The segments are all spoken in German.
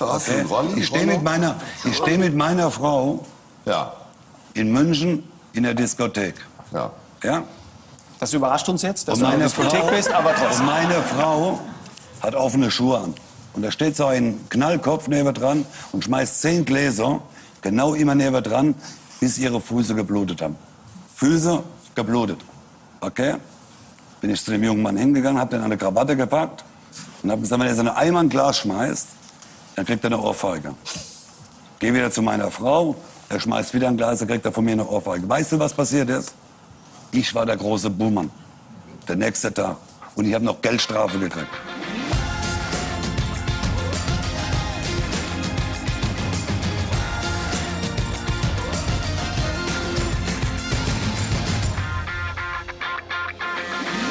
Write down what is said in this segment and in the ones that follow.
Hast du einen Rolli, Ich stehe mit, meiner, ich steh mit meiner Frau Ja, in München in der Diskothek. ja. Ja? Das überrascht uns jetzt, dass Und du in der meine, Diskothek Frau, bist, aber und trotzdem. meine Frau hat offene Schuhe an. Und da steht so ein Knallkopf neben dran und schmeißt zehn Gläser genau immer neben dran, bis ihre Füße geblutet haben. Füße geblutet. Okay? Bin ich zu dem jungen Mann hingegangen, hab den an eine Krawatte gepackt und hab gesagt, wenn er so eine Eimer ein Glas schmeißt, dann kriegt er eine Ohrfeige. Geh wieder zu meiner Frau, er schmeißt wieder ein Glas, dann kriegt er von mir eine Ohrfeige. Weißt du, was passiert ist? Ich war der große Buhmann. Der nächste Tag. Und ich habe noch Geldstrafe gekriegt.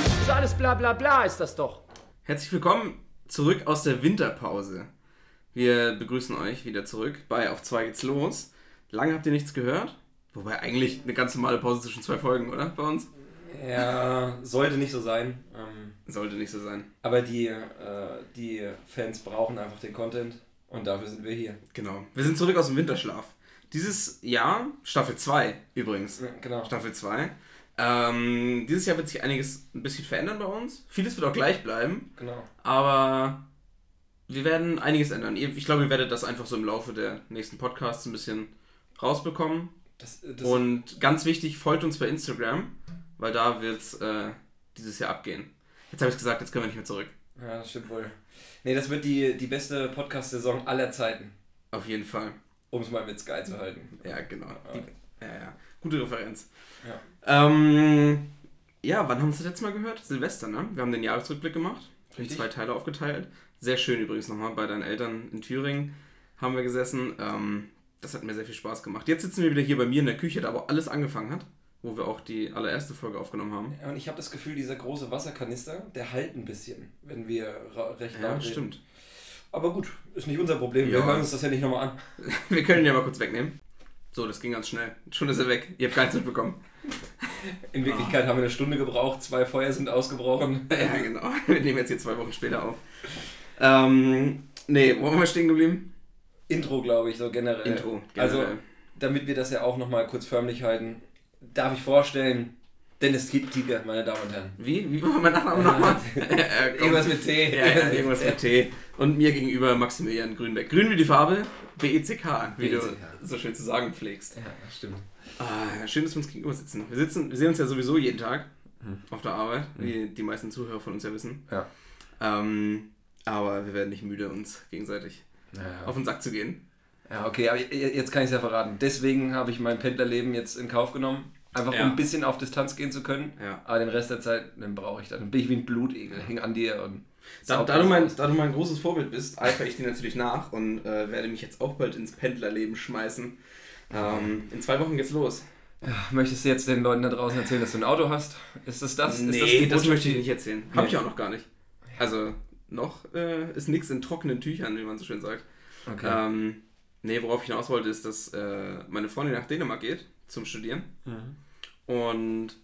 Das ist alles bla bla bla, ist das doch. Herzlich willkommen zurück aus der Winterpause. Wir begrüßen euch wieder zurück bei Auf 2 geht's los. Lange habt ihr nichts gehört? Wobei eigentlich eine ganz normale Pause zwischen zwei Folgen, oder? Bei uns? Ja, sollte nicht so sein. Ähm, Sollte nicht so sein. aber die, äh, die Fans brauchen einfach den Content und dafür sind wir hier. Genau. Wir sind zurück aus dem Winterschlaf. Dieses Jahr, Staffel 2 übrigens. Ja, genau. Staffel 2. Ähm, dieses Jahr wird sich einiges ein bisschen verändern bei uns. Vieles wird auch gleich bleiben. Genau. Aber wir werden einiges ändern. Ich glaube, ihr werdet das einfach so im Laufe der nächsten Podcasts ein bisschen rausbekommen. Das, das, Und ganz wichtig, folgt uns bei Instagram, weil da wird es äh, dieses Jahr abgehen. Jetzt habe ich gesagt, jetzt können wir nicht mehr zurück. ja, das stimmt wohl. Nee, das wird die, die beste Podcast-Saison aller Zeiten, Auf jeden Fall. um es mal mit Sky zu halten. Ja, genau. Die, ja, ja. Gute Referenz. Ja. Ähm, ja, wann haben wir das letzte Mal gehört? Silvester, ne? Wir haben den Jahresrückblick gemacht. In zwei Teile aufgeteilt. Sehr schön übrigens nochmal. Bei deinen Eltern in Thüringen haben wir gesessen. Ähm, das hat mir sehr viel Spaß gemacht. Jetzt sitzen wir wieder hier bei mir in der Küche, da wo alles angefangen hat. Wo wir auch die allererste Folge aufgenommen haben. Ja, und ich habe das Gefühl, dieser große Wasserkanister, der halt ein bisschen, wenn wir recht Ja, laut reden. stimmt. Aber gut, ist nicht unser Problem. Ja. Wir hören uns das ja nicht nochmal an. Wir können ihn ja mal kurz wegnehmen. So, das ging ganz schnell. Schon ist er weg. Ihr habt keins mitbekommen. In Wirklichkeit haben wir eine Stunde gebraucht, zwei Feuer sind ausgebrochen. Ja, genau. Wir nehmen jetzt hier zwei Wochen später auf. Ähm, nee, wo waren wir stehen geblieben? Intro, glaube ich, so generell. Intro, Also, generell. damit wir das ja auch nochmal kurz förmlich halten, darf ich vorstellen, Dennis Tiger, meine Damen und Herren. Wie? Wie war mein Nachname nochmal? Irgendwas mit T. Ja, ja, irgendwas mit T. Und mir gegenüber Maximilian Grünbeck. Grün wie die Farbe, B-E-C-K, wie du so schön zu sagen pflegst. Ja, stimmt. Ah, schön, dass wir uns gegenüber sitzen. Wir, sitzen. wir sehen uns ja sowieso jeden Tag Hm. auf der Arbeit, wie die meisten Zuhörer von uns ja wissen. Ja. Ähm, aber wir werden nicht müde, uns gegenseitig Ja, auf den Sack zu gehen. ja okay, aber jetzt kann ich es ja verraten. Deswegen habe ich mein Pendlerleben jetzt in Kauf genommen. Einfach Ja. um ein bisschen auf Distanz gehen zu können. Ja. Aber den Rest der Zeit, den brauche ich dann. Dann bin ich wie ein Blutegel, häng an dir und. Da, da, du das mein, da du mein großes Vorbild bist, eifere ich dir natürlich nach und äh, werde mich jetzt auch bald ins Pendlerleben schmeißen. Ähm, in zwei Wochen geht's los. Ja, möchtest du jetzt den Leuten da draußen erzählen, dass du ein Auto hast? Ist das das? nee, ist die das, Botschaft? möchte ich nicht erzählen. Habe Nee. ich auch noch gar nicht. Also, noch äh, ist nichts in trockenen Tüchern, wie man so schön sagt. Okay. Ähm, nee, worauf ich hinaus wollte, ist, dass äh, meine Freundin nach Dänemark geht zum Studieren. Mhm. Und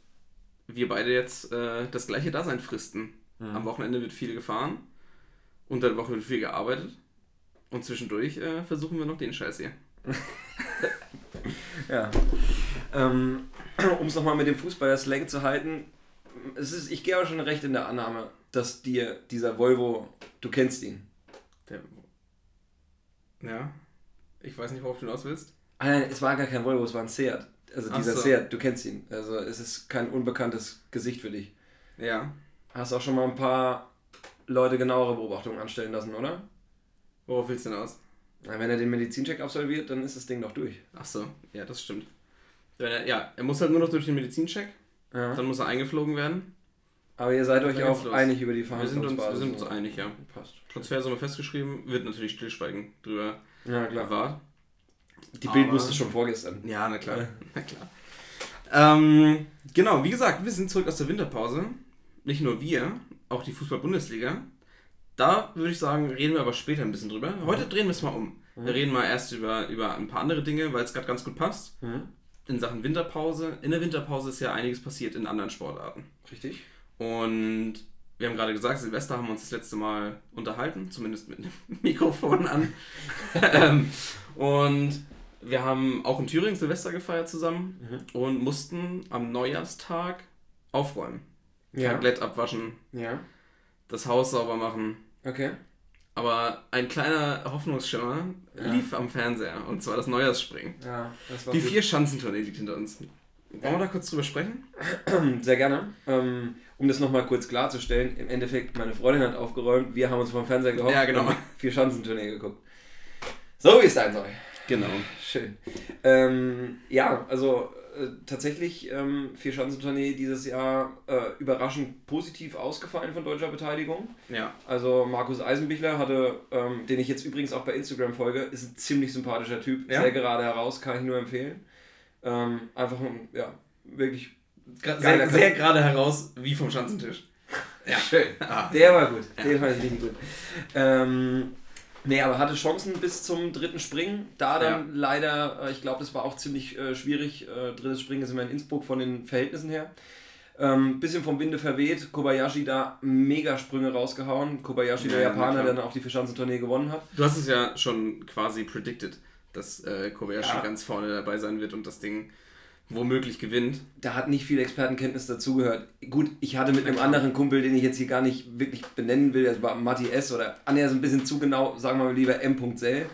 wir beide jetzt äh, das gleiche Dasein fristen. Mhm. Am Wochenende wird viel gefahren, unter der Woche wird viel gearbeitet. Und zwischendurch äh, versuchen wir noch den Scheiß hier. Ja. Ähm, um es nochmal mit dem Fußballer-Slang zu halten, es ist, ich gehe aber schon recht in der Annahme, dass dir dieser Volvo, du kennst ihn. Der, ja, ich weiß nicht, worauf du hinaus willst. Ah, nein, es war gar kein Volvo, es war ein Seat. Also dieser so. Seat, du kennst ihn. Also es ist kein unbekanntes Gesicht für dich. Ja. Hast auch schon mal ein paar Leute genauere Beobachtungen anstellen lassen, oder? Worauf willst du hinaus? Na, wenn er den Medizincheck absolviert, dann ist das Ding doch durch. Ach so, ja, das stimmt. Wenn er- Ja, er muss halt nur noch durch den Medizincheck, Ja. dann muss er eingeflogen werden. Aber ihr seid euch auch los. einig über die Wir sind uns, wir Verhandlungsbasis. sind uns einig, ja. Passt. Transfersumme festgeschrieben, wird natürlich Stillschweigen drüber Ja, klar. bewahrt. Die Bild wusste schon vorgestern. Ja, na klar. Na klar. Ähm, genau, wie gesagt, wir sind zurück aus der Winterpause. Nicht nur wir, auch die Fußball-Bundesliga. Da würde ich sagen, reden wir aber später ein bisschen drüber. Heute drehen wir es mal um. Wir reden mal erst über, über ein paar andere Dinge, weil es gerade ganz gut passt. In Sachen Winterpause. In der Winterpause ist ja einiges passiert in anderen Sportarten. Richtig? Und wir haben gerade gesagt, Silvester haben wir uns das letzte Mal unterhalten, zumindest mit dem Mikrofon an. ähm, und wir haben auch in Thüringen Silvester gefeiert zusammen Mhm. und mussten am Neujahrstag aufräumen. Ja. Komplett abwaschen, Ja. das Haus sauber machen. Okay. Aber ein kleiner Hoffnungsschimmer Ja. lief am Fernseher und zwar das Neujahrsspringen. Ja, das war Die gut. vier Schanzentournee liegt hinter uns. Wollen wir da kurz drüber sprechen? Sehr gerne. Ähm, um das nochmal kurz klarzustellen, im Endeffekt, meine Freundin hat aufgeräumt, wir haben uns vom Fernseher gehockt Ja, genau. und vier Schanzentournee geguckt. So wie es sein soll. Genau. Schön. Ähm, ja, also äh, tatsächlich ähm, vier Schanzentournee dieses Jahr äh, überraschend positiv ausgefallen von deutscher Beteiligung. Ja. Also Markus Eisenbichler hatte, ähm, den ich jetzt übrigens auch bei Instagram folge, ist ein ziemlich sympathischer Typ, Ja? sehr gerade heraus, kann ich nur empfehlen. Ähm, einfach, ein, ja, wirklich Sehr, sehr gerade heraus, wie vom Schanzentisch. Ja. Schön. Der war gut. Den fand ich richtig gut. Ähm, nee, aber hatte Chancen bis zum dritten Springen. Da dann leider, äh, ich glaube, das war auch ziemlich äh, schwierig. Äh, drittes Springen ist immer in Innsbruck von den Verhältnissen her. Ähm, bisschen vom Winde verweht. Kobayashi da mega Sprünge rausgehauen. Kobayashi, der Ja, Japaner, na klar. der dann auch die Vierschanzentournee gewonnen hat. Du hast es ja schon quasi predicted, dass äh, Kobayashi Ja. ganz vorne dabei sein wird und das Ding womöglich gewinnt. da hat nicht viel Expertenkenntnis dazugehört. Gut, ich hatte mit einem anderen Kumpel, den ich jetzt hier gar nicht wirklich benennen will, das war Matti S. oder Anja ist ein bisschen zu genau, sagen wir mal lieber M.Zell.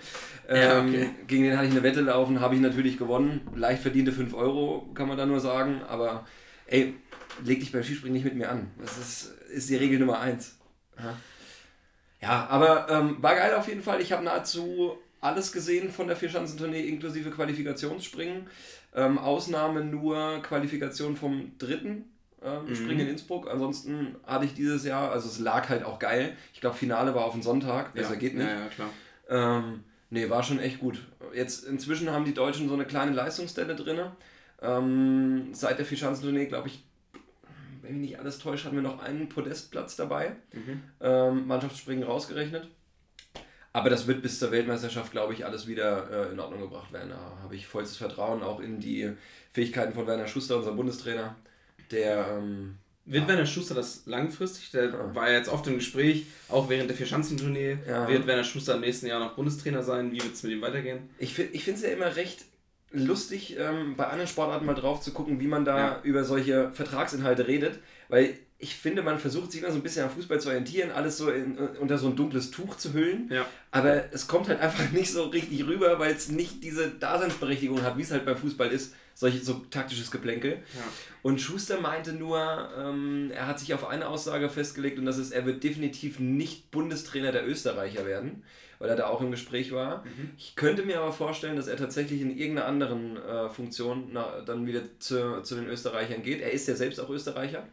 Ja, Ähm, okay. Gegen den hatte ich eine Wette laufen, habe ich natürlich gewonnen. Leicht verdiente 5 Euro, kann man da nur sagen. Aber ey, leg dich beim Skispringen nicht mit mir an. Das ist, ist die Regel Nummer 1. Ja, aber ähm, war geil auf jeden Fall. Ich habe nahezu alles gesehen von der Vierschanzentournee inklusive Qualifikationsspringen. Ähm, Ausnahme nur Qualifikation vom dritten ähm, Springen in Innsbruck. Ansonsten hatte ich dieses Jahr, also es lag halt auch geil. Ich glaube, Finale war auf den Sonntag. Besser geht nicht. Ja, ja, klar. Ähm, nee, war schon echt gut. Jetzt inzwischen haben die Deutschen so eine kleine Leistungsstelle drin. Ähm, seit der Vierschanzentournee, glaube ich, wenn mich nicht alles täuscht, hatten wir noch einen Podestplatz dabei. Ähm, Mannschaftsspringen rausgerechnet. Aber das wird bis zur Weltmeisterschaft, glaube ich, alles wieder äh, in Ordnung gebracht werden. Da habe ich vollstes Vertrauen auch in die Fähigkeiten von Werner Schuster, unserem Bundestrainer, der ähm, Wird Werner Schuster das langfristig? Der war ja jetzt oft im Gespräch, auch während der Vierschanzentournee. Ja. Wird Werner Schuster im nächsten Jahr noch Bundestrainer sein? Wie wird es mit ihm weitergehen? Ich, ich finde es ja immer recht lustig, ähm, bei anderen Sportarten mal drauf zu gucken, wie man da Ja. über solche Vertragsinhalte redet, weil ich finde, man versucht sich immer so ein bisschen am Fußball zu orientieren, alles so in, äh, unter so ein dunkles Tuch zu hüllen, Ja. aber es kommt halt einfach nicht so richtig rüber, weil es nicht diese Daseinsberechtigung hat, wie es halt beim Fußball ist, solche so taktisches Geplänkel. Und Schuster meinte nur, ähm, er hat sich auf eine Aussage festgelegt und das ist, er wird definitiv nicht Bundestrainer der Österreicher werden, weil er da auch im Gespräch war. Ich könnte mir aber vorstellen, dass er tatsächlich in irgendeiner anderen äh, Funktion na, dann wieder zu, zu den Österreichern geht. Er ist ja selbst auch Österreicher.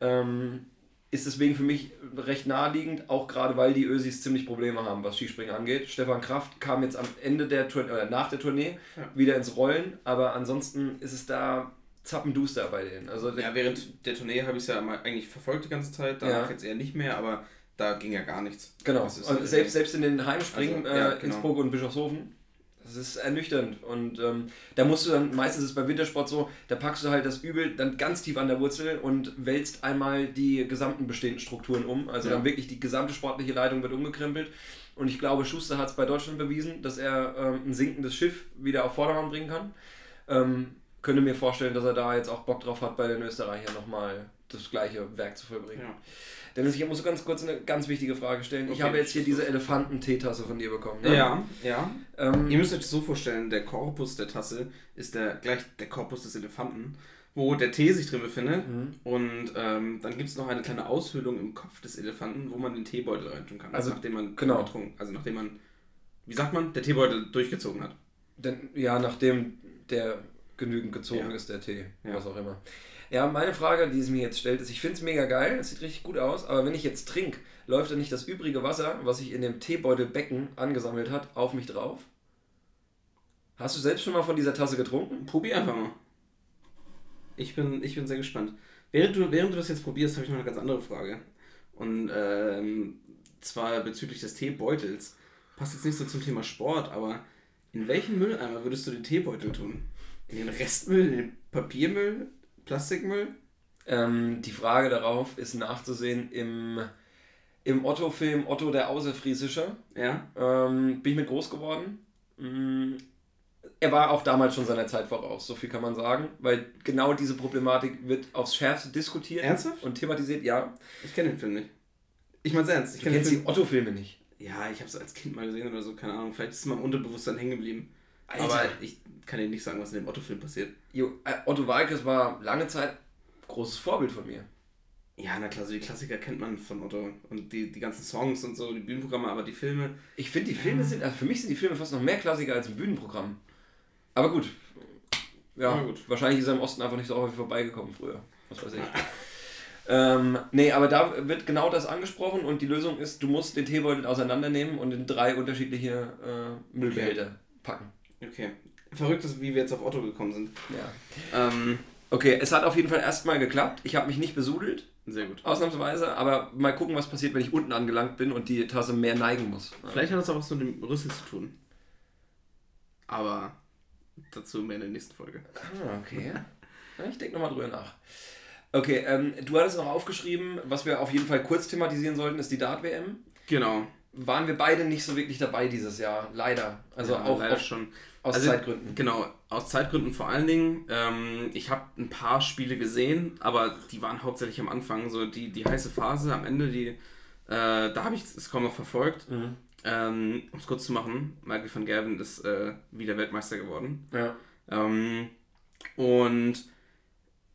Ähm, ist deswegen für mich recht naheliegend, auch gerade weil die Ösis ziemlich Probleme haben, was Skispringen angeht. Stefan Kraft kam jetzt am Ende der Tournee, oder nach der Tournee wieder ins Rollen, aber ansonsten ist es da zappenduster bei denen. Also Ja, während der Tournee habe ich es ja mal eigentlich verfolgt die ganze Zeit, danach Ja. jetzt eher nicht mehr, aber da ging ja gar nichts. Genau, und halt selbst, selbst in den Heimspringen, Also, ja, äh, genau. Innsbruck und Bischofshofen, das ist ernüchternd. Und ähm, da musst du dann, meistens ist es beim Wintersport so, da packst du halt das Übel dann ganz tief an der Wurzel und wälzt einmal die gesamten bestehenden Strukturen um. Also Ja. dann wirklich die gesamte sportliche Leitung wird umgekrempelt. Und ich glaube, Schuster hat es bei Deutschland bewiesen, dass er ähm, ein sinkendes Schiff wieder auf Vordermann bringen kann. Ähm, könnte mir vorstellen, dass er da jetzt auch Bock drauf hat, bei den Österreichern nochmal das gleiche Werk zu vollbringen. Ja. Dennis, ich muss ganz kurz eine ganz wichtige Frage stellen. ich Okay, habe jetzt hier diese. Elefanten-Teetasse von dir bekommen. Ne? Ja, ja. Ähm, Ihr müsst euch das so vorstellen, der Korpus der Tasse ist der, gleich der Korpus des Elefanten, wo der Tee sich drin befindet. Mhm. Und ähm, dann gibt es noch eine kleine Aushöhlung im Kopf des Elefanten, wo man den Teebeutel reintun kann. Also, nachdem man genau. getrunken, also nachdem man, wie sagt man, der Teebeutel durchgezogen hat. denn, ja, nachdem der genügend gezogen Ja. ist, der Tee, Ja. was auch immer. Ja, meine Frage, die es mir jetzt stellt, ist, ich finde es mega geil, es sieht richtig gut aus, aber wenn ich jetzt trinke, läuft dann nicht das übrige Wasser, was sich in dem Teebeutelbecken angesammelt hat, auf mich drauf? Hast du selbst schon mal von dieser Tasse getrunken? Probier einfach mal. Ich bin, ich bin sehr gespannt. Während du, während du das jetzt probierst, habe ich noch eine ganz andere Frage. Und ähm, zwar bezüglich des Teebeutels. Passt jetzt nicht so zum Thema Sport, aber in welchen Mülleimer würdest du den Teebeutel tun? In den Restmüll, in den Papiermüll, Plastikmüll? Ähm, die Frage darauf ist nachzusehen im, im Otto-Film Otto der Außerfriesische. Ja. Ähm, bin ich mit groß geworden. Mm, Er war auch damals schon seiner Zeit voraus, so viel kann man sagen, weil genau diese Problematik wird aufs Schärfste diskutiert Ernsthaft? und thematisiert. Ja, Ich kenne den Film nicht. Ich mein's ernst. Ich du kennst die Otto-Filme nicht. Ja, ich habe es als Kind mal gesehen oder so, keine Ahnung. Vielleicht ist es mal im Unterbewusstsein hängen geblieben. Alter. Aber ich kann dir nicht sagen, was in dem Otto-Film passiert. Jo, äh, Otto Walkes war lange Zeit großes Vorbild von mir. Ja, na klar, so die Klassiker kennt man von Otto. Und die, die ganzen Songs und so, die Bühnenprogramme, aber die Filme. Ich finde, die Filme sind, also für mich sind die Filme fast noch mehr Klassiker als ein Bühnenprogramm. Aber gut. Ja, Ja, gut. wahrscheinlich ist er im Osten einfach nicht so häufig vorbeigekommen früher. Was weiß ich. ähm, nee, aber da wird genau das angesprochen und die Lösung ist, du musst den Teebeutel auseinandernehmen und in drei unterschiedliche äh, Müllbehälter packen. Okay. Verrückt ist, wie wir jetzt auf Otto gekommen sind. Ja. Ähm, Okay, es hat auf jeden Fall erstmal geklappt. Ich habe mich nicht besudelt, sehr gut. ausnahmsweise, aber mal gucken, was passiert, wenn ich unten angelangt bin und die Tasse mehr neigen muss. Vielleicht hat das auch was mit dem Rüssel zu tun. Aber dazu mehr in der nächsten Folge. Ah, okay. Ich denke nochmal drüber nach. Okay, ähm, du hattest noch aufgeschrieben, was wir auf jeden Fall kurz thematisieren sollten, ist die Dart-WM. Genau. Waren wir beide nicht so wirklich dabei dieses Jahr, leider. Also Ja, auch leider schon. Aus Also, Zeitgründen. Genau, aus Zeitgründen vor allen Dingen. Ähm, ich habe ein paar Spiele gesehen, aber die waren hauptsächlich am Anfang. So die, die heiße Phase am Ende, die, äh, da habe ich es kaum noch verfolgt. Mhm. Ähm, um es kurz zu machen, Michael van Gerven ist äh, wieder Weltmeister geworden. Ja. Ähm, und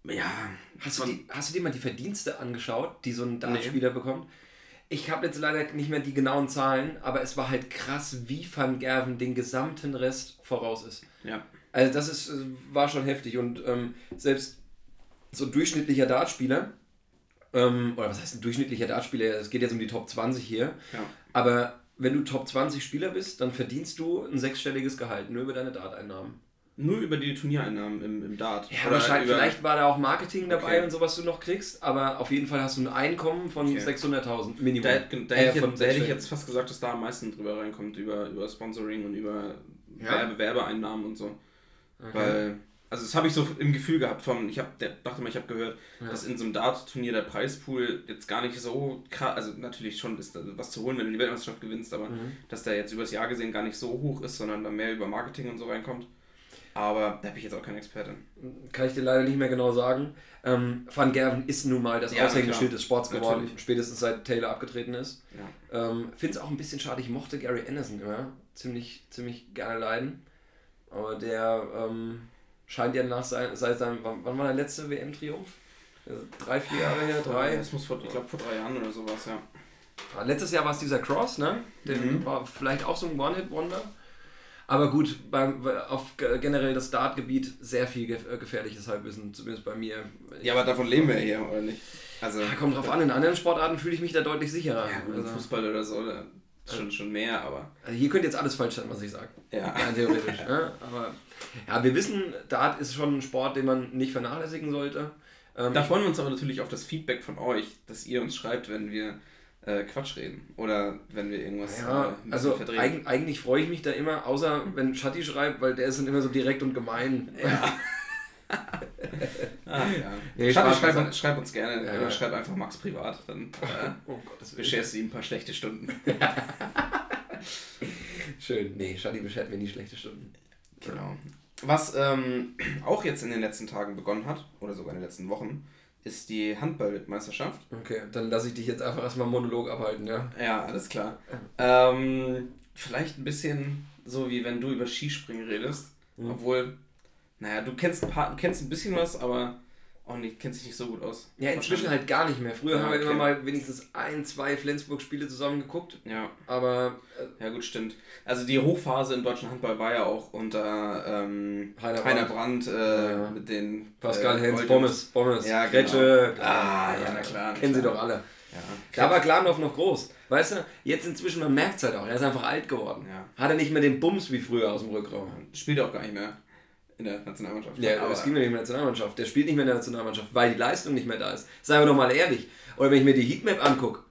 ja, Hast, du die, hast du dir mal die Verdienste angeschaut, die so ein Dartspieler bekommt? Ich habe jetzt leider nicht mehr die genauen Zahlen, aber es war halt krass, wie Van Gerven den gesamten Rest voraus ist. ja. Also das ist, war schon heftig und ähm, selbst so ein durchschnittlicher Dartspieler, ähm, oder was heißt ein durchschnittlicher Dartspieler, es geht jetzt um die Top 20 hier, Ja. aber wenn du Top 20 Spieler bist, dann verdienst du ein sechsstelliges Gehalt, nur über deine Darteinnahmen. Nur über die Turniereinnahmen im, im Dart. Ja, Oder wahrscheinlich, vielleicht war da auch Marketing dabei Okay. und so, was du noch kriegst, aber auf jeden Fall hast du ein Einkommen von Okay. 600.000 Minimum. Da, hätte- da, Äh, hätte ich, von jetzt- da hätte ich jetzt fast gesagt, dass da am meisten drüber reinkommt, über, über Sponsoring und über Ja? Werbe, Werbeeinnahmen und so. Okay. Weil, also das habe ich so im Gefühl gehabt von, ich hab, der, dachte mal, ich habe gehört, dass in so einem Dart-Turnier der Preispool jetzt gar nicht so krass, also natürlich schon ist was zu holen, wenn du die Weltmeisterschaft gewinnst, aber Mhm. dass der jetzt übers Jahr gesehen gar nicht so hoch ist, sondern da mehr über Marketing und so reinkommt. Aber da bin ich jetzt auch kein Experte. Kann ich dir leider nicht mehr genau sagen. Ähm, Van Gerven ist nun mal das Ja, Aushängeschild des Sports geworden, Natürlich. spätestens seit Taylor abgetreten ist. Ja. Ähm, Finde es auch ein bisschen schade, ich mochte Gary Anderson immer ziemlich, ziemlich gerne leiden. Aber der ähm, scheint ja nach sein, seit seinem, wann, wann war der letzte WM-Triumph? Also drei, vier Jahre her, drei. Das muss vor, ich glaube vor drei Jahren oder sowas, ja. Ja, Letztes Jahr war es dieser Cross, ne? Der Mhm. war vielleicht auch so ein One-Hit-Wonder. Aber gut, beim, auf ge- generell das Startgebiet sehr viel äh, gefährliches Halbwissen, zumindest bei mir. Ja, aber davon leben wir hier, oder nicht? Also, Ja, kommt drauf an, in anderen Sportarten fühle ich mich da deutlich sicherer. ja, gut, also, Fußball oder so, ist schon, schon mehr, aber also hier könnte jetzt alles falsch sein, was ich sage. ja. Rein theoretisch. ne? Aber ja, wir wissen, Dart ist schon ein Sport, den man nicht vernachlässigen sollte. Ähm, Da freuen wir uns aber natürlich auf das Feedback von euch, dass ihr uns schreibt, wenn wir äh, Quatsch reden oder wenn wir irgendwas äh, ja, bisschen also verdrehen. eig eigentlich freue ich mich da immer, außer wenn Shatti schreibt, weil der ist dann immer so direkt und gemein. Ah, ja. Nee, schreib, Spaß schreib, uns- schreib uns gerne, Ja, ja. schreib einfach Max privat, dann äh, Oh Gottes Willen. bescherst du ihm ein paar schlechte Stunden. Schön. Nee, Shadi beschert mir nie schlechte Stunden. Genau. Was ähm, auch jetzt in den letzten Tagen begonnen hat, oder sogar in den letzten Wochen, ist die Handball-Weltmeisterschaft. Okay, dann lasse ich dich jetzt einfach erstmal Monolog abhalten, ja? Ja, alles klar. Ähm, vielleicht ein bisschen so, wie wenn du über Skispringen redest. Mhm. Obwohl, naja, du kennst ein, paar, kennst ein bisschen was, aber auch nicht, kennst dich nicht so gut aus. Ja, inzwischen halt gar nicht mehr. Früher Ja, haben wir okay. immer mal wenigstens ein, zwei Flensburg-Spiele zusammen geguckt, Ja, aber äh, ja gut, stimmt. Also die Hochphase im deutschen Handball war ja auch unter ähm, Heiner Heiner Brandt. Brandt, äh, Ja. mit den Pascal äh, Hens. Pommes, Pommes, Ja, Gretsche, genau. Ah, ja, na klar, Kennen sie klar. doch alle. Ja. Da war Gladorf noch groß. Weißt du, jetzt inzwischen, man merkt es halt auch, er ist einfach alt geworden. Ja. Hat er nicht mehr den Bums wie früher aus dem Rückraum. Spielt auch gar nicht mehr in der Nationalmannschaft. Ja, aber das ging mir nicht mehr in der Nationalmannschaft. Der spielt nicht mehr in der Nationalmannschaft, weil die Leistung nicht mehr da ist. Seien wir doch mal ehrlich. Oder wenn ich mir die Heatmap angucke,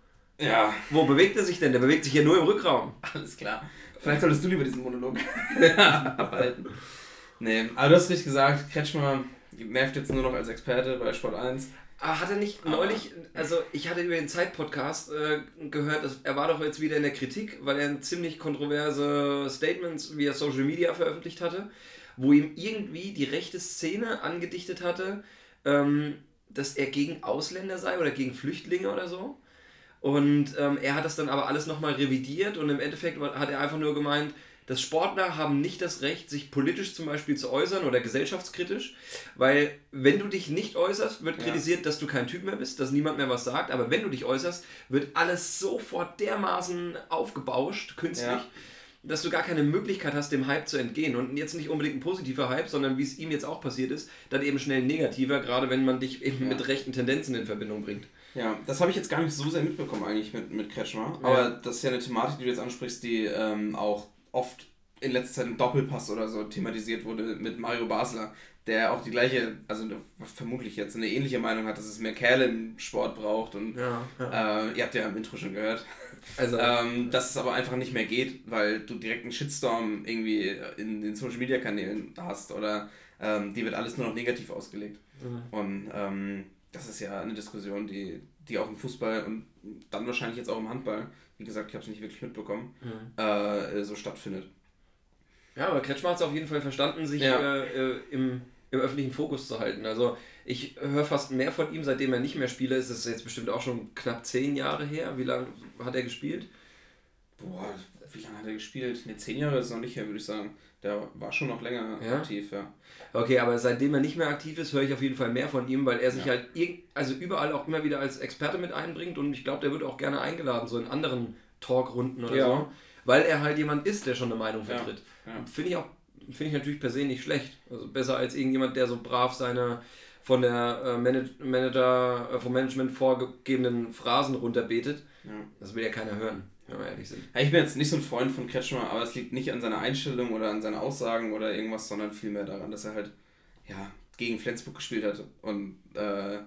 ja, wo bewegt er sich denn? Der bewegt sich ja nur im Rückraum. alles klar. Vielleicht solltest du lieber diesen Monolog abhalten. Nee, aber du hast richtig gesagt, Kretschmer nervt jetzt nur noch als Experte bei Sport 1. Ah, Hat er nicht neulich, also ich hatte über den Zeit-Podcast äh, gehört, dass, er war doch jetzt wieder in der Kritik, weil er ziemlich kontroverse Statements via Social Media veröffentlicht hatte, wo ihm irgendwie die rechte Szene angedichtet hatte, ähm, dass er gegen Ausländer sei oder gegen Flüchtlinge oder so. Und ähm, er hat das dann aber alles nochmal revidiert und im Endeffekt hat er einfach nur gemeint, dass Sportler haben nicht das Recht, sich politisch zum Beispiel zu äußern oder gesellschaftskritisch, weil wenn du dich nicht äußerst, wird kritisiert, dass du kein Typ mehr bist, dass niemand mehr was sagt, aber wenn du dich äußerst, wird alles sofort dermaßen aufgebauscht, künstlich, Ja. Dass du gar keine Möglichkeit hast, dem Hype zu entgehen. Und jetzt nicht unbedingt ein positiver Hype, sondern wie es ihm jetzt auch passiert ist, dann eben schnell ein negativer, gerade wenn man dich eben mit rechten Tendenzen in Verbindung bringt. Ja, das habe ich jetzt gar nicht so sehr mitbekommen eigentlich mit, mit Kretschmer. Aber das ist ja eine Thematik, die du jetzt ansprichst, die ähm, auch oft in letzter Zeit im Doppelpass oder so thematisiert wurde mit Mario Basler, der auch die gleiche, also vermutlich jetzt eine ähnliche Meinung hat, dass es mehr Kerle im Sport braucht. Und Ja, Äh, ihr habt ja im Intro schon gehört. Also, Ähm, dass es aber einfach nicht mehr geht, weil du direkt einen Shitstorm irgendwie in den Social Media Kanälen hast oder ähm, die wird alles nur noch negativ ausgelegt. Und ähm, das ist ja eine Diskussion, die, die auch im Fußball und dann wahrscheinlich jetzt auch im Handball, wie gesagt, ich habe es nicht wirklich mitbekommen, äh, so stattfindet. Ja, aber Kretschmer hat es auf jeden Fall verstanden, sich Ja. äh, äh, im, im öffentlichen Fokus zu halten. Also ich höre fast mehr von ihm, seitdem er nicht mehr Spieler ist. Das ist jetzt bestimmt auch schon knapp zehn Jahre her. Wie lange hat er gespielt? Boah, wie lange hat er gespielt? Ne, zehn Jahre ist es noch nicht her, würde ich sagen. Der war schon noch länger Ja? aktiv, ja. Okay, aber seitdem er nicht mehr aktiv ist, höre ich auf jeden Fall mehr von ihm, weil er sich halt irg- also überall auch immer wieder als Experte mit einbringt und ich glaube, der wird auch gerne eingeladen, so in anderen Talkrunden oder Ja. so, weil er halt jemand ist, der schon eine Meinung Ja, vertritt. ja. Finde ich auch, finde ich natürlich per se nicht schlecht. Also besser als irgendjemand, der so brav seine von der äh, Manage Manager, äh, vom Management vorgegebenen Phrasen runterbetet. Ja. Das will ja keiner hören, wenn wir ehrlich sind. Ja, ich bin jetzt nicht so ein Freund von Kretschmer, aber es liegt nicht an seiner Einstellung oder an seinen Aussagen oder irgendwas, sondern vielmehr daran, dass er halt ja, gegen Flensburg gespielt hat und äh,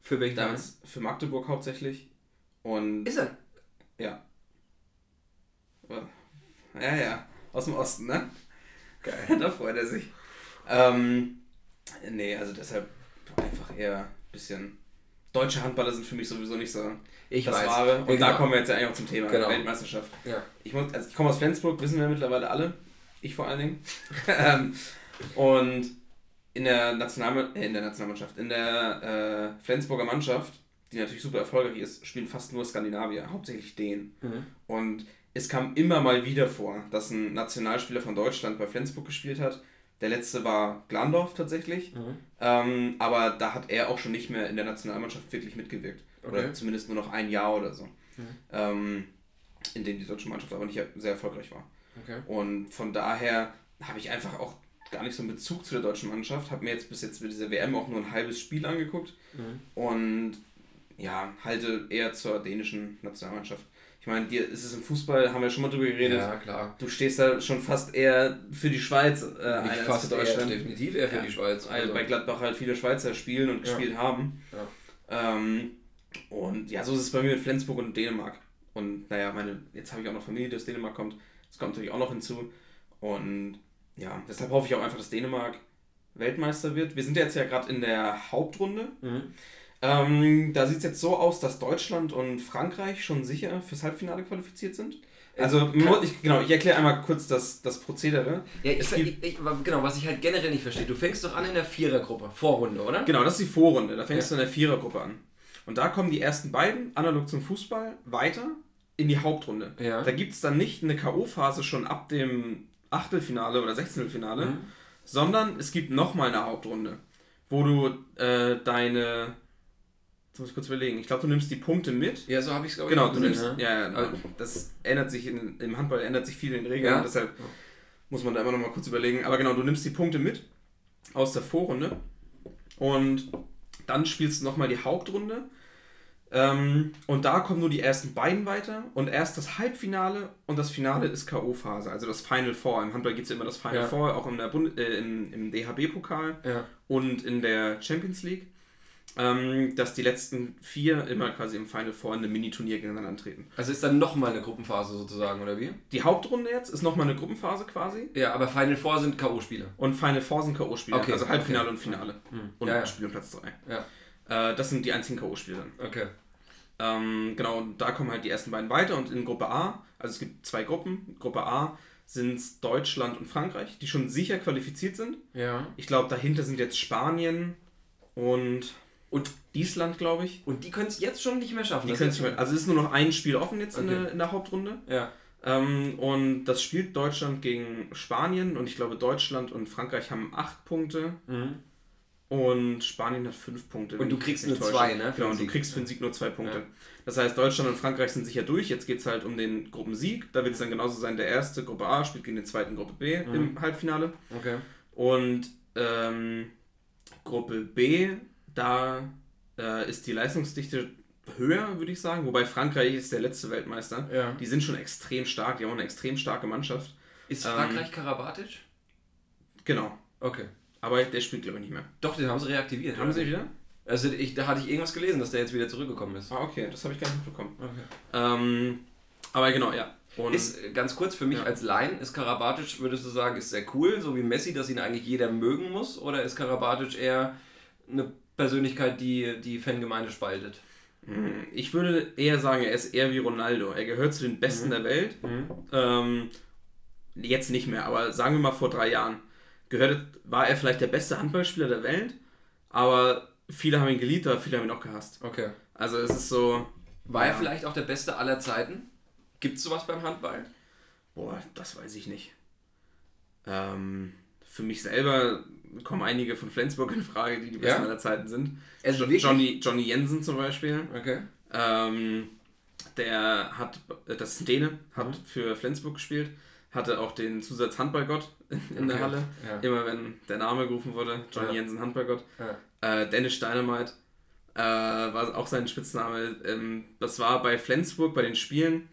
Für welchen Verein? damals für Magdeburg hauptsächlich. Und Ist er? ja. Ja, ja, aus dem Osten, ne? Geil. da freut er sich. Ähm, nee, also deshalb einfach eher ein bisschen. Deutsche Handballer sind für mich sowieso nicht so Ich das weiß. Wahre. Und Ja, da genau. kommen wir jetzt ja eigentlich auch zum Thema Genau. Weltmeisterschaft. Ja. Ich, muss, also ich komme aus Flensburg, wissen wir mittlerweile alle. Ich vor allen Dingen. Ähm, und in der, National, äh, in der Nationalmannschaft, in der äh, Flensburger Mannschaft, die natürlich super erfolgreich ist, spielen fast nur Skandinavier, hauptsächlich Dänen. Mhm. Und es kam immer mal wieder vor, dass ein Nationalspieler von Deutschland bei Flensburg gespielt hat. Der letzte war Glandorf tatsächlich. Mhm. Ähm, aber da hat er auch schon nicht mehr in der Nationalmannschaft wirklich mitgewirkt. Okay. Oder zumindest nur noch ein Jahr oder so. Ähm, in dem die deutsche Mannschaft aber nicht sehr erfolgreich war. Okay. Und von daher habe ich einfach auch gar nicht so einen Bezug zu der deutschen Mannschaft. Habe mir jetzt bis jetzt mit dieser WM auch nur ein halbes Spiel angeguckt. Und ja, halte eher zur dänischen Nationalmannschaft. Ich meine, dir ist es im Fußball, haben wir schon mal drüber geredet. Ja, klar. Du stehst da schon fast eher für die Schweiz äh, Ich ein fast für eher, Deutschland. definitiv eher für Ja, die Schweiz. Weil Also, bei Gladbach halt viele Schweizer spielen und Ja. gespielt haben. Ähm, und ja, so ist es bei mir mit Flensburg und Dänemark. Und naja, meine, jetzt habe ich auch noch Familie, die aus Dänemark kommt. Das kommt natürlich auch noch hinzu. Und ja, deshalb hoffe ich auch einfach, dass Dänemark Weltmeister wird. Wir sind jetzt ja gerade in der Hauptrunde. Mhm. Ähm, da sieht es jetzt so aus, dass Deutschland und Frankreich schon sicher fürs Halbfinale qualifiziert sind. Also, mu- ich, genau, ich erkläre einmal kurz das, das Prozedere. ja, ich, ich, ich, genau, was ich halt generell nicht verstehe. Du fängst doch an in der Vierergruppe, Vorrunde, oder? Genau, das ist die Vorrunde. Da fängst du in der Vierergruppe an. Und da kommen die ersten beiden, analog zum Fußball, weiter in die Hauptrunde. Ja. Da gibt es dann nicht eine K.O.-Phase schon ab dem Achtelfinale oder Sechzehntelfinale, Mhm. sondern es gibt nochmal eine Hauptrunde, wo du äh, deine. Muss ich kurz überlegen. Ich glaube, du nimmst die Punkte mit. Ja, so habe ich es, glaube Genau, auch du nimmst. ne? Ja, ja, Aber- das ändert sich in, im Handball ändert sich viel in den Regeln, Ja. deshalb muss man da immer noch mal kurz überlegen. Aber genau, du nimmst die Punkte mit aus der Vorrunde und dann spielst du nochmal die Hauptrunde. Ähm, und da kommen nur die ersten beiden weiter und erst das Halbfinale und das Finale ist K.O.-Phase, also das Final Four. Im Handball gibt es ja immer das Final Ja. Four, auch in der Bund äh, im, im DHB-Pokal Ja. und in der Champions League, ähm, dass die letzten vier immer quasi im Final Four in einem Mini-Turnier gegeneinander antreten. Also ist dann nochmal eine Gruppenphase sozusagen, oder wie? Die Hauptrunde jetzt ist nochmal eine Gruppenphase quasi Ja, aber Final Four sind K.O.-Spiele. und Final Four sind K.O.-Spiele, Okay, also Halbfinale okay. und Finale. Hm. Und Ja, ja. Spiel um Platz 3. Ja. Äh, das sind die einzigen K.O.-Spiele dann. Okay. Ähm, genau, und da kommen halt die ersten beiden weiter und in Gruppe A, also es gibt zwei Gruppen. Gruppe A sind es Deutschland und Frankreich, die schon sicher qualifiziert sind. Ja. Ich glaube, dahinter sind jetzt Spanien und, Und, Island, glaube ich. und die können es jetzt schon nicht mehr schaffen. Die ist nicht mehr, also es ist nur noch ein Spiel offen jetzt in, Okay. der, in der Hauptrunde. Ja. Ähm, und das spielt Deutschland gegen Spanien und ich glaube Deutschland und Frankreich haben acht Punkte und Spanien hat fünf Punkte. Mhm. Und du kriegst nur täusche. zwei, ne, Genau, und du kriegst für den Sieg nur zwei Punkte. Ja. Das heißt, Deutschland und Frankreich sind sicher durch. Jetzt geht es halt um den Gruppensieg. Da wird es dann genauso sein, der erste Gruppe A spielt gegen den zweiten Gruppe B Mhm. im Halbfinale. Okay. Und ähm, Gruppe B, da äh, ist die Leistungsdichte höher, würde ich sagen. Wobei Frankreich ist der letzte Weltmeister. Ja. Die sind schon extrem stark, die haben eine extrem starke Mannschaft. Ist Ähm, Frankreich Karabatic? Genau. Okay. Aber der spielt, glaube ich, nicht mehr. Doch, den haben sie reaktiviert. Haben sie wieder? Also ich, da hatte ich irgendwas gelesen, dass der jetzt wieder zurückgekommen ist. Ah, okay, das habe ich gar nicht mitbekommen. Okay. Ähm, aber genau, ja. Und Ist äh, ganz kurz für mich Ja. als Laien, ist Karabatic, würdest du sagen, ist sehr cool, so wie Messi, dass ihn eigentlich jeder mögen muss? Oder ist Karabatic eher eine Persönlichkeit, die die Fangemeinde spaltet? ich würde eher sagen, er ist eher wie Ronaldo. Er gehört zu den Besten Mhm. der Welt. Ähm, jetzt nicht mehr, aber sagen wir mal vor drei Jahren. Gehört, war er vielleicht der beste Handballspieler der Welt, aber viele haben ihn geliebt, aber viele haben ihn auch gehasst. Okay. Also es ist so, War er Ja. vielleicht auch der Beste aller Zeiten? Gibt es sowas beim Handball? boah, das weiß ich nicht. Ähm, für mich selber kommen einige von Flensburg in Frage, die die besten Ja? aller Zeiten sind. Also? Johnny, Johnny Jensen zum Beispiel. Okay. Ähm, der hat, das ist Däne, hat Mhm. für Flensburg gespielt, hatte auch den Zusatz Handballgott in, in der Okay, Halle. ja. Immer wenn der Name gerufen wurde, Johnny Ja. Jensen Handballgott. Ja. Äh, Dennis Dynamite äh, war auch sein Spitzname. Ähm, das war bei Flensburg bei den Spielen.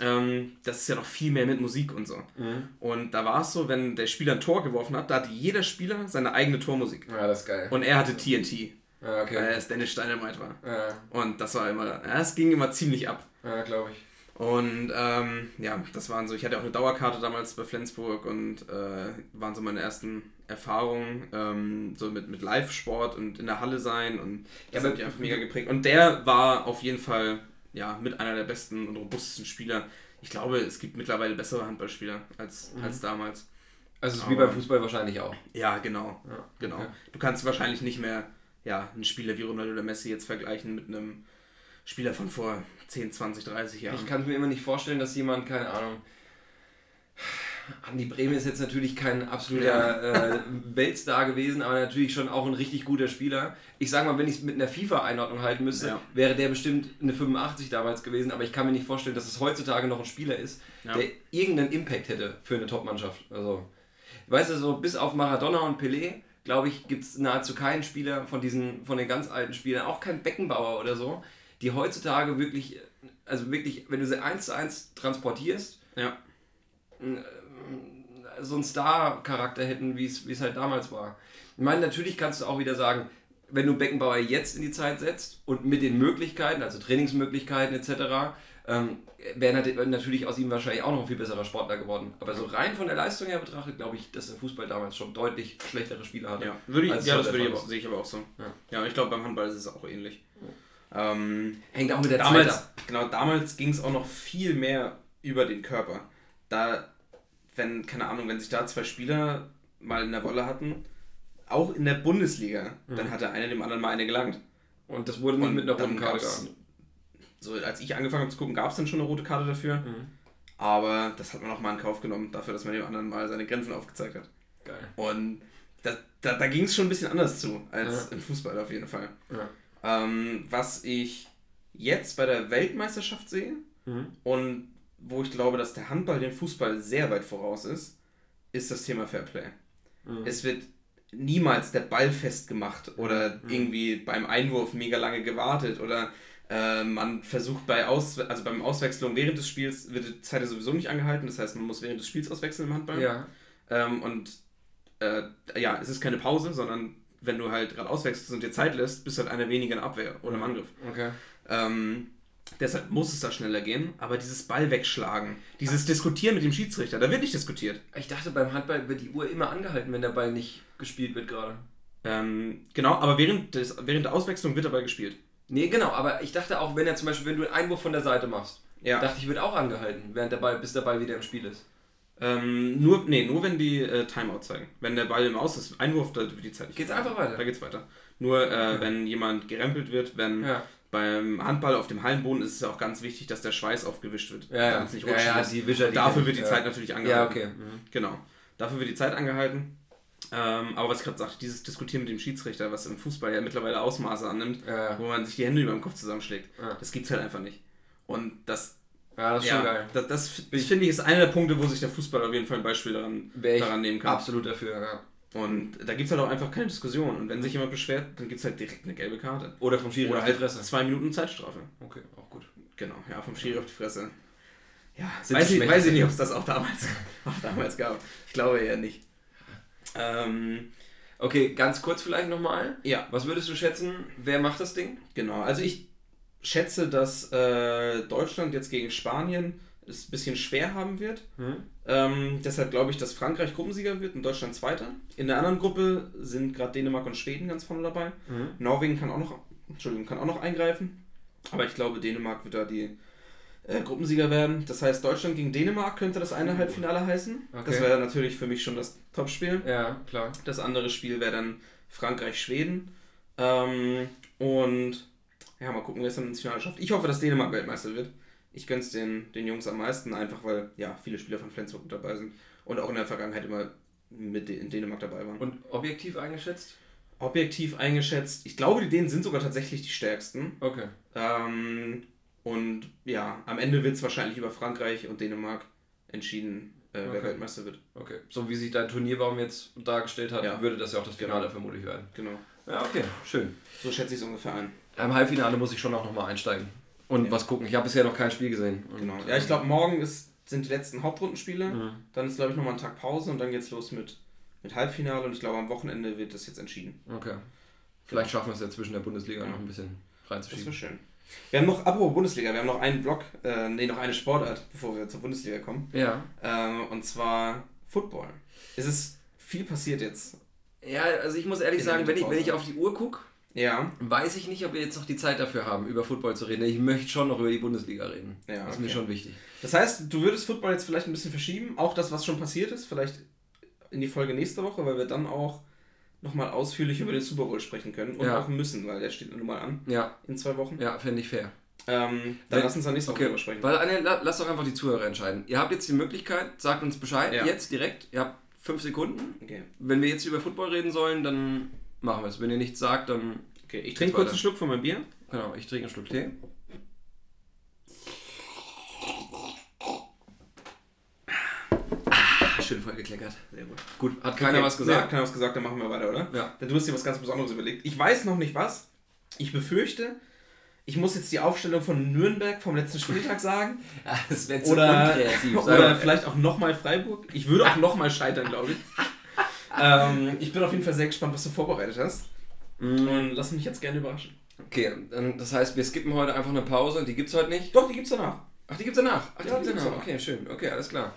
Ähm, das ist ja noch viel mehr mit Musik und so. Mhm. Und da war es so, wenn der Spieler ein Tor geworfen hat, da hatte jeder Spieler seine eigene Tormusik. Ja, das ist geil. Und er hatte TNT, ja, weil okay. es Dennis Dynamite war. Ja, Und das war immer, ja, es ging immer ziemlich ab. ja glaube ich. Und ähm, ja, das waren so, ich hatte auch eine Dauerkarte damals bei Flensburg und äh, waren so meine ersten Erfahrungen, ähm, so mit, mit Live-Sport und in der Halle sein und das aber- hat mich einfach mega geprägt. Und der war auf jeden Fall ja, mit einer der besten und robustesten Spieler. Ich glaube, es gibt mittlerweile bessere Handballspieler als, als damals. Also es ist wie beim Fußball wahrscheinlich auch. Ja, genau. Ja, genau. okay. Du kannst wahrscheinlich nicht mehr ja, einen Spieler wie Ronaldo oder Messi jetzt vergleichen mit einem Spieler von vor 10, 20, 30 Jahren. Ich kann es mir immer nicht vorstellen, dass jemand, keine Ahnung. Andi Bremen ist jetzt natürlich kein absoluter äh, Weltstar gewesen, aber natürlich schon auch ein richtig guter Spieler. Ich sage mal, wenn ich es mit einer FIFA-Einordnung halten müsste, Ja. wäre der bestimmt eine 85 damals gewesen, aber ich kann mir nicht vorstellen, dass es heutzutage noch ein Spieler ist, Ja. der irgendeinen Impact hätte für eine Top-Mannschaft. Also, weißt du, so bis auf Maradona und Pelé, glaube ich, gibt es nahezu keinen Spieler von diesen, von den ganz alten Spielern, auch kein Beckenbauer oder so, die heutzutage wirklich, also wirklich, wenn du sie eins zu eins transportierst, ja. So einen Star-Charakter hätten, wie es halt damals war. Ich meine, natürlich kannst du auch wieder sagen, wenn du Beckenbauer jetzt in die Zeit setzt und mit den Möglichkeiten, also Trainingsmöglichkeiten etc., ähm, wäre nat- natürlich aus ihm wahrscheinlich auch noch ein viel besserer Sportler geworden. Aber so rein von der Leistung her betrachtet, glaube ich, dass der Fußball damals schon deutlich schlechtere Spieler hatte. Ja, würde ich, ja das würde ich aber, sehe ich aber auch so. Ja. Ja, ich glaube, beim Handball ist es auch ähnlich. Ähm. Hängt auch mit der Zeit damals, ab. genau, damals ging es auch noch viel mehr über den Körper. Da, wenn, keine Ahnung, wenn sich da zwei Spieler mal in der Wolle hatten, auch in der Bundesliga, dann hat der eine dem anderen mal eine gelangt. Und das wurde nicht Und mit einer dann roten Karte. So, als ich angefangen habe zu gucken, gab es dann schon eine rote Karte dafür. Mhm. Aber das hat man auch mal in Kauf genommen, dafür, dass man dem anderen mal seine Grenzen aufgezeigt hat. Geil. Und das, da, da ging es schon ein bisschen anders zu als Ja. im Fußball auf jeden Fall. Ja. Ähm, was ich jetzt bei der Weltmeisterschaft sehe Mhm. und wo ich glaube, dass der Handball dem Fußball sehr weit voraus ist, ist das Thema Fairplay. Mhm. Es wird niemals der Ball festgemacht oder Mhm. irgendwie beim Einwurf mega lange gewartet oder äh, man versucht bei Aus also beim Auswechslung während des Spiels wird die Zeit ja sowieso nicht angehalten, das heißt man muss während des Spiels auswechseln im Handball. Ja. Ähm, und äh, ja, es ist keine Pause, sondern wenn du halt gerade auswechselst und dir Zeit lässt, bist du halt einer weniger in Abwehr oder im Angriff. Okay. Ähm, deshalb muss es da schneller gehen, aber dieses Ball wegschlagen, dieses Diskutieren mit dem Schiedsrichter, da wird nicht diskutiert. Ich dachte, beim Handball wird die Uhr immer angehalten, wenn der Ball nicht gespielt wird gerade. Ähm, genau, aber während, des, während der Auswechslung wird dabei gespielt. Nee, genau, aber ich dachte auch, wenn er zum Beispiel, wenn du einen Einwurf von der Seite machst, Ja. dachte ich, wird auch angehalten, während der Ball, bis der Ball wieder im Spiel ist. Ähm, nur, nee, nur wenn die äh, Timeout zeigen. Wenn der Ball im Aus ist, Einwurf, da wird die Zeit nicht. Geht's einfach weiter? Da geht's weiter. Nur äh, wenn jemand gerempelt wird, wenn Ja. Beim Handball auf dem Hallenboden ist es ja auch ganz wichtig, dass der Schweiß aufgewischt wird. Ja, ja. es nicht Ja, ja, die Wischer, die Dafür wird die ja. Zeit natürlich Ja, angehalten. okay. Mhm. Genau. Dafür wird die Zeit angehalten. Ähm, aber was ich gerade sagte, dieses Diskutieren mit dem Schiedsrichter, was im Fußball ja mittlerweile Ausmaße annimmt, Ja, ja. wo man sich die Hände über dem Kopf zusammenschlägt, Ja. das gibt's halt einfach nicht. Und das, Ja, das ist ja, schon geil. das, das finde ich ist einer der Punkte, wo sich der Fußball auf jeden Fall ein Beispiel daran, daran nehmen kann. Absolut dafür, ja. Und da gibt es halt auch einfach keine Diskussion. Und wenn sich jemand beschwert, dann gibt es halt direkt eine gelbe Karte. Oder vom Schiri Oder auf die halt Fresse. zwei Minuten Zeitstrafe. Okay, auch gut. Genau, ja, vom Schiri auf die Fresse. Ja, weiß ich, weiß ich nicht, ob es das auch damals, auch damals gab. Ich glaube eher nicht. Ähm, Okay, ganz kurz vielleicht nochmal. ja, Was würdest du schätzen, wer macht das Ding? genau. Also ich schätze, dass äh, Deutschland jetzt gegen Spanien es ein bisschen schwer haben wird. Hm? Ähm, deshalb glaube ich, dass Frankreich Gruppensieger wird und Deutschland Zweiter. In der anderen Gruppe sind gerade Dänemark und Schweden ganz vorne dabei. Mhm. Norwegen kann auch noch, Entschuldigung, kann auch noch eingreifen. Aber ich glaube, Dänemark wird da die äh, Gruppensieger werden. Das heißt, Deutschland gegen Dänemark könnte das eine Halbfinale heißen. Okay. Das wäre natürlich für mich schon das Topspiel. Ja, klar. Das andere Spiel wäre dann Frankreich-Schweden. Ähm, und ja, mal gucken, wer es dann ins Finale schafft. Ich hoffe, dass Dänemark Weltmeister wird. Ich gönn's den, den Jungs am meisten, einfach weil ja viele Spieler von Flensburg mit dabei sind und auch in der Vergangenheit immer mit in Dänemark dabei waren. Und objektiv eingeschätzt? objektiv eingeschätzt, ich glaube, die Dänen sind sogar tatsächlich die stärksten. Okay. Ähm, und ja, am Ende wird es wahrscheinlich über Frankreich und Dänemark entschieden, äh, wer Okay. Weltmeister wird. Okay. So wie sich dein Turnierbaum jetzt dargestellt hat, Ja. würde das ja auch das Finale Genau. vermutlich werden. Genau. Ja, okay, schön. So schätze ich es ungefähr ein. Im Halbfinale muss ich schon auch nochmal einsteigen. Und Ja. was gucken. Ich habe bisher noch kein Spiel gesehen. Genau. Ja, ich glaube, morgen ist, sind die letzten Hauptrundenspiele. Mhm. Dann ist, glaube ich, nochmal ein Tag Pause und dann geht es los mit, mit Halbfinale und ich glaube, am Wochenende wird das jetzt entschieden. Okay. Vielleicht schaffen wir es ja zwischen der Bundesliga Ja. noch ein bisschen Das wäre reinzuschieben. schön. Wir haben noch, apropos Bundesliga, wir haben noch einen Block, äh, nee, noch eine Sportart, bevor wir zur Bundesliga kommen. Ja. Äh, und zwar Football. Es ist viel passiert jetzt. Ja, also ich muss ehrlich In sagen, wenn ich, wenn ich auf die Uhr gucke, Ja. weiß ich nicht, ob wir jetzt noch die Zeit dafür haben, über Football zu reden. Ich möchte schon noch über die Bundesliga reden. Ja, das ist mir okay. schon wichtig. Das heißt, du würdest Football jetzt vielleicht ein bisschen verschieben, auch das, was schon passiert ist, vielleicht in die Folge nächste Woche, weil wir dann auch nochmal ausführlich über den Super Bowl sprechen können und Ja. auch müssen, weil der steht nun mal an Ja, in zwei Wochen. ja, fände ich fair. Ähm, dann Wenn- lass uns dann nächste Woche Okay, drüber sprechen. weil lass doch einfach die Zuhörer entscheiden. Ihr habt jetzt die Möglichkeit, sagt uns Bescheid, Ja. jetzt direkt. Ihr habt fünf Sekunden. Okay, Wenn wir jetzt über Football reden sollen, dann machen wir es. Wenn ihr nichts sagt, dann. okay. ich trinke kurz einen Schluck von meinem Bier. Genau, ich trinke einen Schluck Tee. Ah, schön voll gekleckert. Sehr gut. Gut, hat keiner Okay, was Ja, gesagt? keiner was gesagt, dann machen wir weiter, oder? Ja. Denn du hast dir was ganz Besonderes überlegt. Ich weiß noch nicht was. Ich befürchte, ich muss jetzt die Aufstellung von Nürnberg vom letzten Spieltag sagen. Das wäre Oder, oder Oder vielleicht auch nochmal Freiburg. Ich würde auch nochmal scheitern, glaube ich. ähm, ich bin auf jeden Fall sehr gespannt, was du vorbereitet hast. Und lass mich jetzt gerne überraschen. Okay, dann, das heißt, wir skippen heute einfach eine Pause. Die gibt's heute nicht. Doch, die gibt's danach. Ach, die gibt's danach. Ach, die Ja, gibt's die gibt's danach. danach. Okay, schön. Okay, alles klar.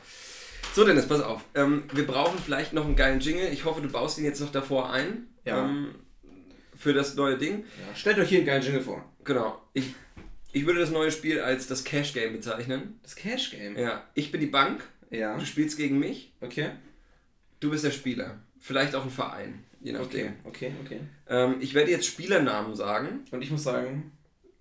So, Dennis, pass auf. Ähm, wir brauchen vielleicht noch einen geilen Jingle. Ich hoffe, du baust ihn jetzt noch davor ein. Ja. Ähm, für das neue Ding. Ja. Stellt euch hier einen geilen Jingle vor. Genau. Ich, ich würde das neue Spiel als das Cash Game bezeichnen. Das Cash Game. Ja. Ich bin die Bank. Ja. Du spielst gegen mich. Okay. Du bist der Spieler. Vielleicht auch ein Verein. Je nachdem. Okay, okay, okay. Ähm, ich werde jetzt Spielernamen sagen, Und ich muss sagen,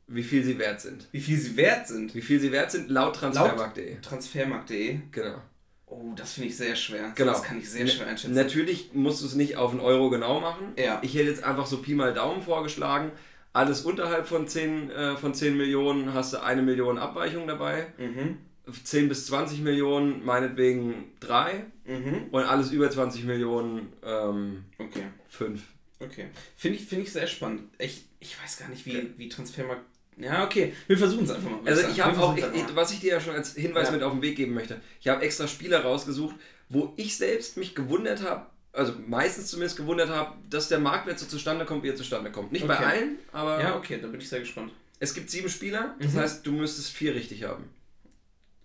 wie viel sie wert sind. wie viel sie wert sind. Wie viel sie wert sind laut Transfermarkt.de. Transfermarkt.de. Genau. Oh, das finde ich sehr schwer. Genau. Das kann ich sehr schwer einschätzen. Natürlich musst du es nicht auf einen Euro genau machen. Ja. Ich hätte jetzt einfach so Pi mal Daumen vorgeschlagen. Alles unterhalb von 10, äh, von 10 Millionen hast du eine Million Abweichung dabei. Mhm. 10 bis 20 Millionen, meinetwegen 3. Mhm. Und alles über 20 Millionen, ähm, Okay. 5. Okay. Finde ich, find ich sehr spannend. Ich, ich weiß gar nicht, wie, wie Transfermarkt. Ja, okay. Wir versuchen es einfach mal. Also ich habe auch, ich, was ich dir ja schon als Hinweis Ja. mit auf den Weg geben möchte, ich habe extra Spieler rausgesucht, wo ich selbst mich gewundert habe, also meistens zumindest gewundert habe, dass der Marktwert so zustande kommt, wie er zustande kommt. Nicht bei Okay. allen, aber Ja, okay, da bin ich sehr gespannt. es gibt sieben Spieler, das Mhm. heißt, du müsstest vier richtig haben.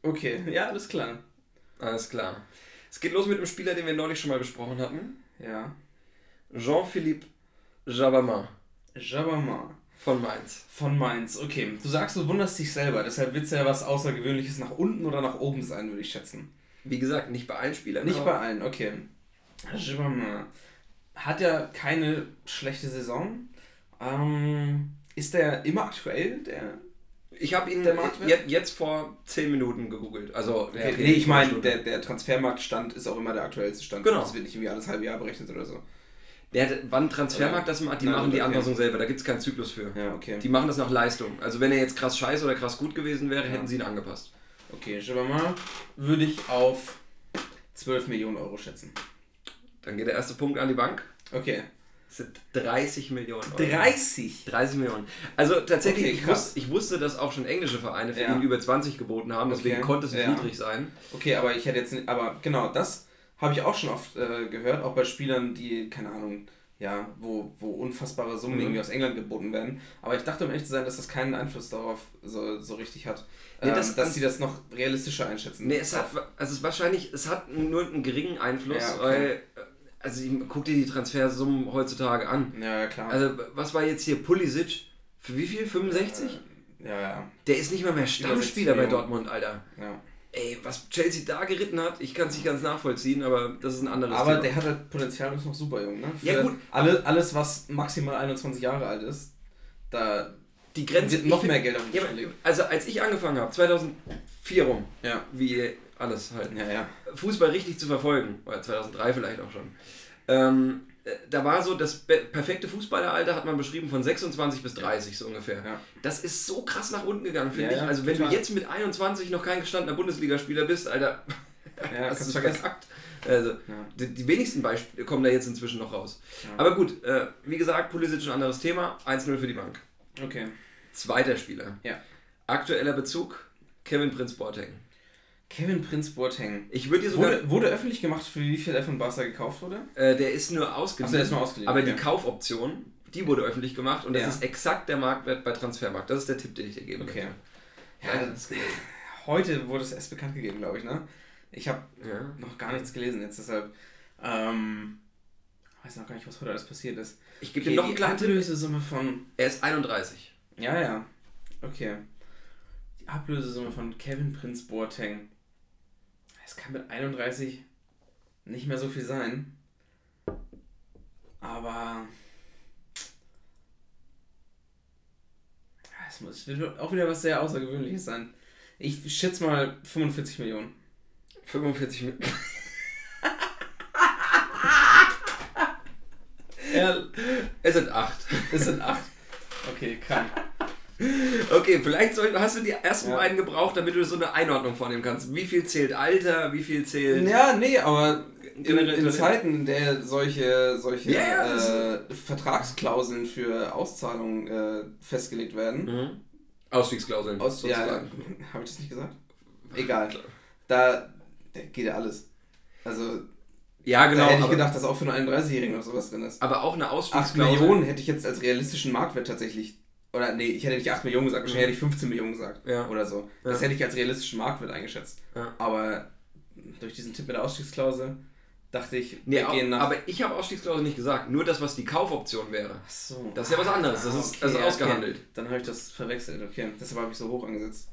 Okay, ja, alles klar. Alles klar. Es geht los mit einem Spieler, den wir neulich schon mal besprochen hatten. Ja. Jean-Philippe Jabama Jabama. von Mainz. Von Mainz, okay. Du sagst, du wunderst dich selber, deshalb wird es ja was Außergewöhnliches nach unten oder nach oben sein, würde ich schätzen. Wie gesagt, nicht bei allen Spielern. Nicht bei allen, okay. Jibama hat ja keine schlechte Saison. Ähm, ist der immer aktuell, der? Ich habe ihn Der Marktwert? je- jetzt vor 10 Minuten gegoogelt. Also, ja, Okay, okay, nee, ich meine, der, der Transfermarktstand ist auch immer der aktuellste Stand. Genau. Das wird nicht irgendwie alles halbe Jahr berechnet oder so. Der, wann Transfermarkt das macht, die Na, machen die okay. Anpassung selber. Da gibt es keinen Zyklus für. Ja, okay. Die machen das nach Leistung. Also, wenn er jetzt krass scheiße oder krass gut gewesen wäre, hätten sie ihn angepasst. Okay, Jibama würde ich auf 12 Millionen Euro schätzen. Dann geht der erste Punkt an die Bank. Okay. Das sind 30 Millionen Euro. 30? 30 Millionen. Also tatsächlich, Okay, ich, wusste, ich wusste, dass auch schon englische Vereine für Ja. ihn über 20 geboten haben, deswegen Okay, konnte es ja. niedrig sein. Okay, aber ich hätte jetzt nicht, aber genau, das habe ich auch schon oft äh, gehört, auch bei Spielern, die, keine Ahnung, ja, wo, wo unfassbare Summen Mhm. irgendwie aus England geboten werden. Aber ich dachte, um ehrlich zu sein, dass das keinen Einfluss darauf so, so richtig hat. Nee, ähm, das- dass sie das noch realistischer einschätzen. Nee, es hat, also es ist wahrscheinlich, es hat nur einen geringen Einfluss, Ja, okay. weil, also guck dir die Transfersummen heutzutage an. Ja, ja, klar. Also was war jetzt hier Pulisic? Für wie viel? 65? ja, ja, Der ist nicht mal mehr Stammspieler bei. Dortmund, Alter. ja. Ey, was Chelsea da geritten hat, ich kann es nicht ganz nachvollziehen, aber das ist ein anderes Aber Thema. der hat halt Potenzial und ist noch super jung, ne? Für Ja, gut. Alle, alles, was maximal 21 Jahre alt ist, da die Grenze wird noch find- mehr Geld auf den Ja, aber- also als ich angefangen habe, 2004 rum, Ja. wie alles halt, Ja, ja. Fußball richtig zu verfolgen, oder 2003 vielleicht auch schon, ähm, äh, da war so, das perfekte Fußballeralter hat man beschrieben von 26 bis 30 so ungefähr. Ja. Das ist so krass nach unten gegangen, finde Ja, ich. Also wenn total. du jetzt mit 21 noch kein gestandener Bundesligaspieler bist, Alter, Ja, hast du vergessen. verkackt. Also, Ja. die, die wenigsten Beispiele kommen da jetzt inzwischen noch raus. Aber gut, äh, wie gesagt, Pulisic ein anderes Thema. 1-0 für die Bank. Okay. Zweiter Spieler. Ja. Aktueller Bezug, Kevin Prinz Boateng. Kevin Prinz Boateng. Ich würde sogar... Wurde, wurde öffentlich gemacht, für wie viel er von Barca gekauft wurde? Äh, der ist nur ausgeliehen. Ach so, der ist nur ausgeliehen, Aber okay. die Kaufoption, die wurde öffentlich gemacht und das Ja. ist exakt der Marktwert bei Transfermarkt. Das ist der Tipp, den ich dir geben Okay. möchte. Ja, Ja, das. Heute wurde es erst bekannt gegeben, glaube ich, ne? Ich habe Ja. noch gar nichts gelesen jetzt, deshalb. Ähm, weiß noch gar nicht, was heute alles passiert ist. Ich gebe Okay, dir noch die einen kleinen Tipp. Ablösesumme von. Er ist 31. Ja, ja. Okay. Die Ablösesumme von Kevin Prinz Boateng. Es kann mit 31 nicht mehr so viel sein. Aber. Es, muss, wird auch wieder was sehr Außergewöhnliches sein. Ich schätze mal 45 Millionen. 45 Minuten. Ja, Es sind 8. es sind 8. Okay, krank. Okay, vielleicht soll, hast du die ersten Ja. beiden gebraucht, damit du so eine Einordnung vornehmen kannst. Wie viel zählt Alter, wie viel zählt. Ja, nee, aber in, in. Zeiten, in der solche, solche das äh, Vertragsklauseln für Auszahlungen äh, festgelegt werden. Mhm. Ausstiegsklauseln. Aus, ja, habe ich das nicht gesagt? Egal. Da, da geht ja alles. Also, Ja, genau. da hätte ich gedacht, dass auch für einen 31-Jährigen noch sowas drin ist. aber auch eine 8 Ausstiegsklausel. Millionen hätte ich jetzt als realistischen Marktwert tatsächlich. Oder nee, ich hätte nicht 8 Millionen gesagt, wahrscheinlich hätte ich 15 Millionen gesagt. Mhm. Ja. Oder so. Das hätte ich als realistischen Marktwert eingeschätzt. Aber durch diesen Tipp mit der Ausstiegsklausel dachte ich, Nee, wir au- gehen nach. aber ich habe Ausstiegsklausel nicht gesagt. Nur das, was die Kaufoption wäre. Ach so. Das ist ja was anderes. Das ist- ist ja, ausgehandelt. Dann habe ich das verwechselt. Okay, deshalb habe ich so hoch angesetzt.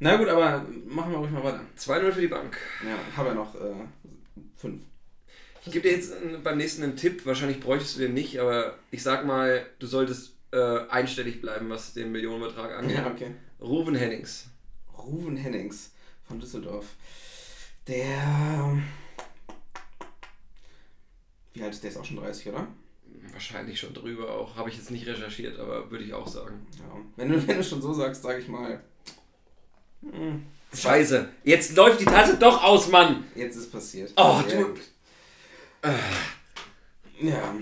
Na gut, aber machen wir ruhig mal weiter. 2-0 für die Bank. Ja, habe ja noch äh, fünf. Ich gebe dir jetzt einen- beim nächsten einen Tipp. Wahrscheinlich bräuchtest du den nicht, aber ich sag mal, du solltest äh, einstellig bleiben, was den Millionenbetrag angeht. Ja, okay. Ruven Hennings. Ruven Hennings von Düsseldorf. Der. Wie alt ist der? Ist auch schon 30, oder? Wahrscheinlich schon drüber auch. Habe ich jetzt nicht recherchiert, aber würde ich auch sagen. Ja. Wenn du, wenn du schon so sagst, sage ich mal. hm, Scheiße. Jetzt läuft die Tasse doch aus, Mann. Jetzt ist passiert. Oh, du. Ja,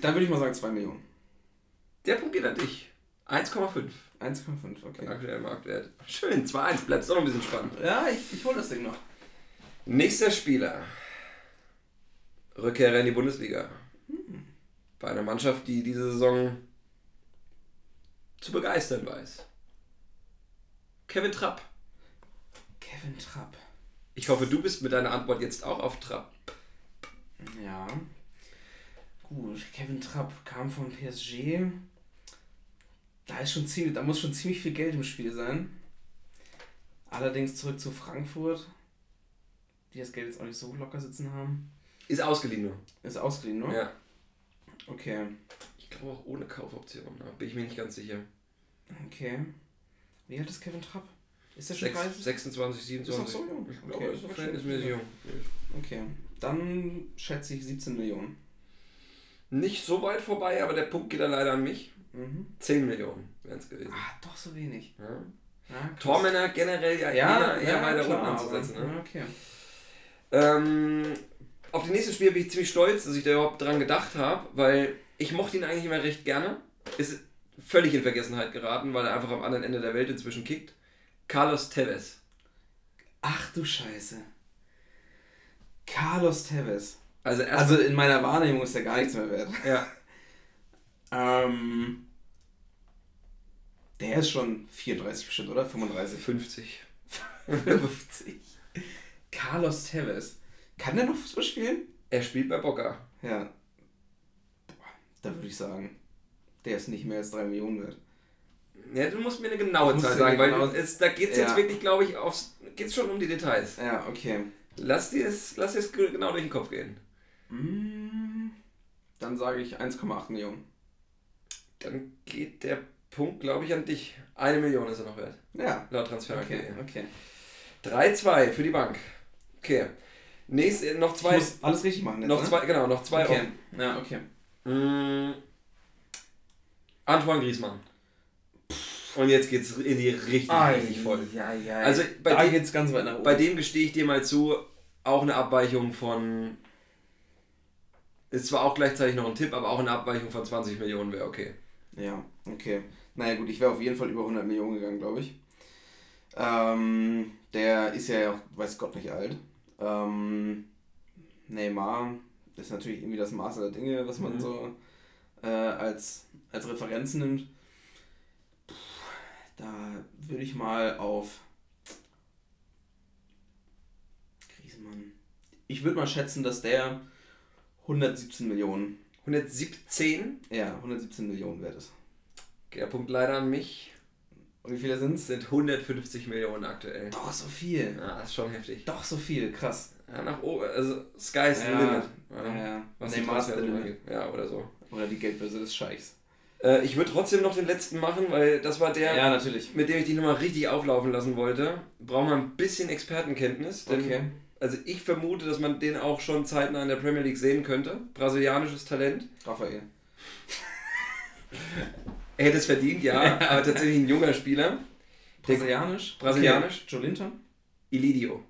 dann würde ich mal sagen 2 Millionen. Der Punkt geht an dich. 1,5. 1,5, okay. Aktueller Marktwert. Schön, 2-1. Bleibt doch noch ein bisschen spannend. Ja, ich, ich hole das Ding noch. Nächster Spieler. Rückkehrer in die Bundesliga. Bei einer Mannschaft, die diese Saison zu begeistern weiß. Kevin Trapp. Kevin Trapp. Ich hoffe, du bist mit deiner Antwort jetzt auch auf Trapp. Ja. Gut, Kevin Trapp kam von PSG. Da ist schon ziemlich, da muss schon ziemlich viel Geld im Spiel sein. Allerdings zurück zu Frankfurt, die das Geld jetzt auch nicht so locker sitzen haben. Ist ausgeliehen nur. Ist ausgeliehen, ne? Ja. Okay, Ich glaube auch ohne Kaufoption. Da bin ich mir nicht ganz sicher. okay. Wie alt ist Kevin Trapp? Ist der schon Sechs, 30? 26, 27. Ist noch so jung? Ich Okay, glaube, ist ist verhältnismäßig jung. Okay, dann schätze ich 17 Millionen. Nicht so weit vorbei, aber der Punkt geht dann leider an mich. Mhm. 10 Millionen wären es gewesen. Ah, doch so wenig. Ja. Ja, krass. Tormänner generell ja, Ja, eher, eher ja, weiter klar, unten anzusetzen. aber- Ne? Okay. Ähm, auf die nächste Spiel bin ich ziemlich stolz, dass ich da überhaupt dran gedacht habe, weil ich mochte ihn eigentlich immer recht gerne. Ist völlig in Vergessenheit geraten, weil er einfach am anderen Ende der Welt inzwischen kickt. Carlos Tevez. Ach du Scheiße. Carlos Tevez. Also Also in meiner Wahrnehmung ist der gar nichts mehr wert. ja, Ähm, der ist schon 34 bestimmt, oder? 35. 50. 50. Carlos Tevez. Kann der noch Fußball spielen? Er spielt bei Boca. Ja. Boah, da würde ich sagen, der ist nicht mehr als 3 Millionen wert. Ja, du musst mir eine genaue Zahl sagen, weil genaue- es, da geht es Ja. jetzt wirklich, glaube ich, aufs, geht's schon um die Details. Ja, okay. Lass dir es lass dir's ge- genau durch den Kopf gehen. Mm, Dann sage ich 1,8 Millionen. Dann geht der Punkt, glaube ich, an dich. Eine Million ist er noch wert, Ja. laut Transfer. Okay, okay. 3-2 für die Bank. Okay. Nächst, äh, noch Ich zwei. muss alles richtig machen jetzt, Noch ne? zwei, genau, noch zwei Okay. offen. Ja, okay. Mm, Antoine Griezmann. Und jetzt geht's in die richtig, richtig voll. Ja, ja. Also bei da dem- geht's ganz weit nach oben. Bei dem gestehe ich dir mal zu, auch eine Abweichung von. Ist zwar auch gleichzeitig noch ein Tipp, aber auch eine Abweichung von 20 Millionen wäre okay. Ja, okay. Naja gut, ich wäre auf jeden Fall über 100 Millionen gegangen, glaube ich. Ähm, der ist ja auch, weiß Gott nicht alt. Ähm, Neymar ist natürlich irgendwie das Maß der Dinge, was man Mhm. so äh, als, als Referenz nimmt. Puh, da würde ich mal auf Griezmann. Ich würde mal schätzen, dass der 117 Millionen, 117, ja, 117 Millionen wert ist. der Punkt leider an mich, Und wie viele sind es sind 150 Millionen aktuell. Doch so viel. Ja, das ist schon heftig. Doch so viel, krass. Ja, nach oben, also Sky's the Ja, limit. Ja, ja. Was der Transfersumme Limit. Ja, oder so. Oder die Geldbörse des Scheichs. Äh, ich würde trotzdem noch den letzten machen, weil das war der, Ja, natürlich. mit dem ich die Nummer richtig auflaufen lassen wollte. Brauchen wir ein bisschen Expertenkenntnis. Denn Okay. Also ich vermute, dass man den auch schon zeitnah in der Premier League sehen könnte. Brasilianisches Talent. Raphael. Er hätte es verdient, ja, aber tatsächlich ein junger Spieler. Brasilianisch? Brasilianisch. Okay. Joe Linton? Ilidio.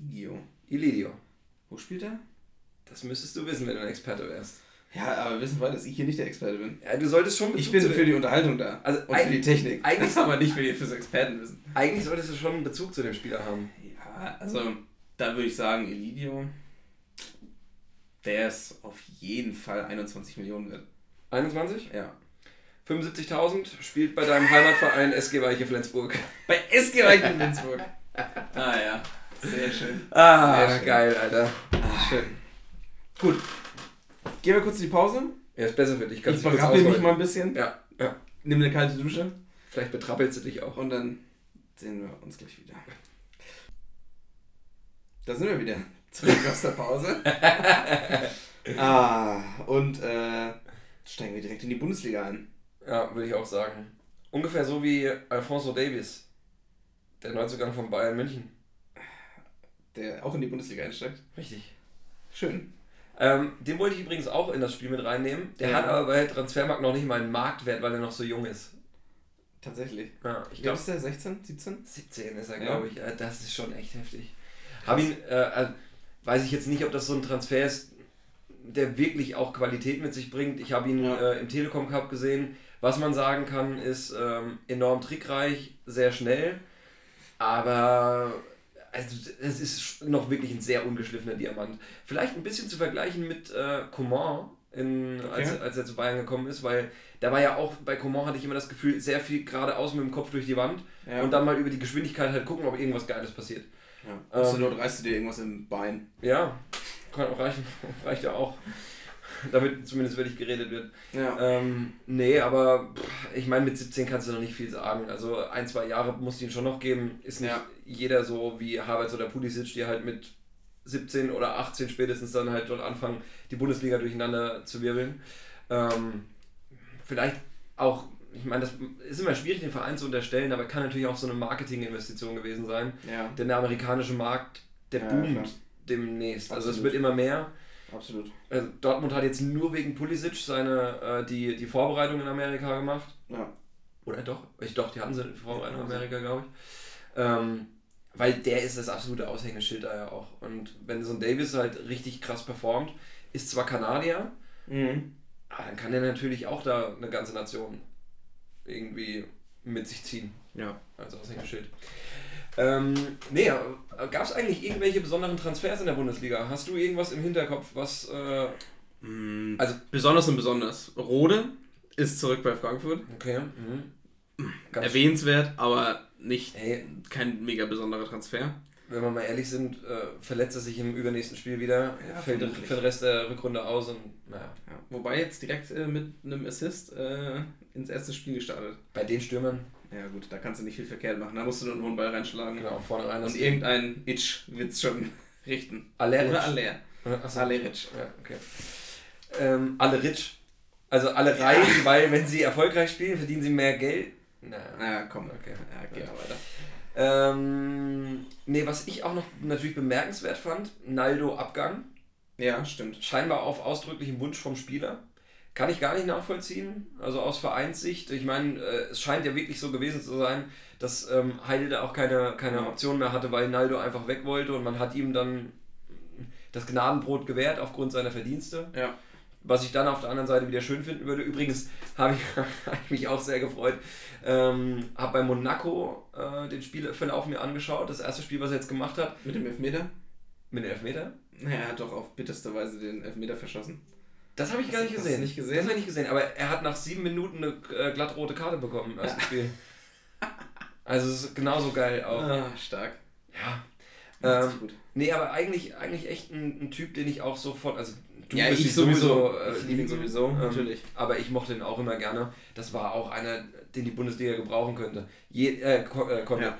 Ligio. Ilidio. Wo spielt er? Das müsstest du wissen, wenn du ein Experte wärst. Ja, aber wir wissen beide, dass ich hier nicht der Experte bin. Ja, du solltest schon Ich Bezug bin zu für die Unterhaltung da. Also und für eigentlich- die Technik. eigentlich- aber nicht für die, fürs Expertenwissen. Eigentlich solltest du schon einen Bezug zu dem Spieler haben. Ja, also da würde ich sagen, Elidio, der ist auf jeden Fall 21 Millionen wert. 21? Ja. 75.000, spielt bei deinem Heimatverein SG Weiche Flensburg. Bei SG Weichen Flensburg. ah ja, sehr schön. Ah, Sehr schön. geil, Alter. Schön. Gut. Gehen wir kurz in die Pause. Ja, ist besser für dich. Ich Kannst kurz berappel mich mal ein bisschen. Ja, ja. Nimm eine kalte Dusche. Vielleicht betrappelst du dich auch. Und dann sehen wir uns gleich wieder. Da sind wir wieder. Zurück aus der Pause. ah, und äh, steigen wir direkt in die Bundesliga ein. Ja, würde ich auch sagen. Ungefähr so wie Alfonso Davies, der Neuzugang von Bayern München. Der auch in die Bundesliga einsteigt. Richtig. Schön. Ähm, den wollte ich übrigens auch in das Spiel mit reinnehmen. Der Ja. hat aber bei Transfermarkt noch nicht mal einen Marktwert, weil er noch so jung ist. Tatsächlich. Ja, ich glaube, ist der? 16? 17? 17 ist er, Ja. glaube ich. Äh, Das ist schon echt heftig. Hab ihn, äh, äh, weiß ich jetzt nicht, ob das so ein Transfer ist, der wirklich auch Qualität mit sich bringt. Ich habe ihn Ja. äh, im Telekom Cup gesehen. Was man sagen kann, ist ähm, enorm trickreich, sehr schnell, aber also, es ist noch wirklich ein sehr ungeschliffener Diamant. Vielleicht ein bisschen zu vergleichen mit äh, Coman, in, als, Okay. als er zu Bayern gekommen ist, weil da war ja auch, bei Coman hatte ich immer das Gefühl, sehr viel geradeaus mit dem Kopf durch die Wand Ja. und dann mal über die Geschwindigkeit halt gucken, ob irgendwas Geiles passiert. Ja. Ähm, Zur Not reißt du dir irgendwas im Bein. Ja, kann auch reichen. Reicht ja auch. damit zumindest wirklich geredet wird. Ja. Ähm, nee, aber ich meine, mit 17 kannst du noch nicht viel sagen. Also ein, zwei Jahre musst du ihn schon noch geben. Ist nicht Ja. jeder so wie Havertz oder Pulisic, die halt mit 17 oder 18 spätestens dann halt dort anfangen, die Bundesliga durcheinander zu wirbeln. Ähm, vielleicht auch, ich meine, das ist immer schwierig, den Verein zu unterstellen, aber kann natürlich auch so eine Marketinginvestition gewesen sein. Ja, Denn der amerikanische Markt, der Ja, boomt klar. demnächst. Also es Absolut. wird immer mehr. absolut. Also Dortmund hat jetzt nur wegen Pulisic seine, äh, die, die Vorbereitung in Amerika gemacht. Ja. Oder doch? Ich doch, die hatten sie in Vorbereitung in Amerika, glaube ich. Ähm, weil der ist das absolute Aushängeschild da ja auch. Und wenn so ein Davis halt richtig krass performt, ist zwar Kanadier, Mhm. aber dann kann er natürlich auch da eine ganze Nation irgendwie mit sich ziehen Ja. als Aushängeschild. Ähm, nee, gab es eigentlich irgendwelche besonderen Transfers in der Bundesliga? Hast du irgendwas im Hinterkopf, was. Äh, Mhm. Also- besonders und besonders. Rode ist zurück bei Frankfurt. okay. Mhm. Ganz Erwähnenswert, aber nicht Hey, kein mega besonderer Transfer. Wenn wir mal ehrlich sind, äh, verletzt er sich im übernächsten Spiel wieder, Ja, fällt vermutlich. für den Rest der Rückrunde aus und naja, Ja. Wobei jetzt direkt äh, mit einem Assist äh, ins erste Spiel gestartet. bei den Stürmern, Ja gut, da kannst du nicht viel verkehrt machen. Da musst du nur einen hohen Ball reinschlagen. genau, vorne rein. Und irgendein Itch wird's schon richten. Aleric. Oder Aller. Achso. Aleric. Ja, okay. Ähm, alle rich. Also alle reich, weil wenn sie erfolgreich spielen, verdienen sie mehr Geld. Na, Ja, komm. Okay. Ja, geh mal weiter. Ähm, nee, was ich auch noch natürlich bemerkenswert fand, Naldo Abgang. Ja, stimmt. Scheinbar auf ausdrücklichen Wunsch vom Spieler. Kann ich gar nicht nachvollziehen. Also aus Vereinssicht. Ich meine, äh, es scheint ja wirklich so gewesen zu sein, dass ähm, Heidel da auch keine, keine. Option mehr hatte, weil Naldo einfach weg wollte und man hat ihm dann das Gnadenbrot gewährt aufgrund seiner Verdienste. Ja. Was ich dann auf der anderen Seite wieder schön finden würde. Übrigens habe ich, hab ich mich auch sehr gefreut. Ähm, habe bei Monaco äh, den Spielverlauf mir angeschaut. Das erste Spiel, was er jetzt gemacht hat, Mit dem Elfmeter? mit dem Elfmeter. Naja, er hat doch auf bitterste Weise den Elfmeter verschossen. Das habe ich Hast gar nicht gesehen. nicht gesehen? Das habe ich nicht gesehen. Aber er hat nach sieben Minuten eine äh, glattrote Karte bekommen im ersten Spiel. Also es ist genauso geil auch. Ah, stark. Ja. Ähm, gut. nee, aber eigentlich, eigentlich echt ein, ein Typ, den ich auch sofort. Also du Ja, ich sowieso. äh, Ich liebe ihn sowieso, Ähm, natürlich. Aber ich mochte ihn auch immer gerne. Das war auch einer, den die Bundesliga gebrauchen könnte. Je, äh, äh. Ja.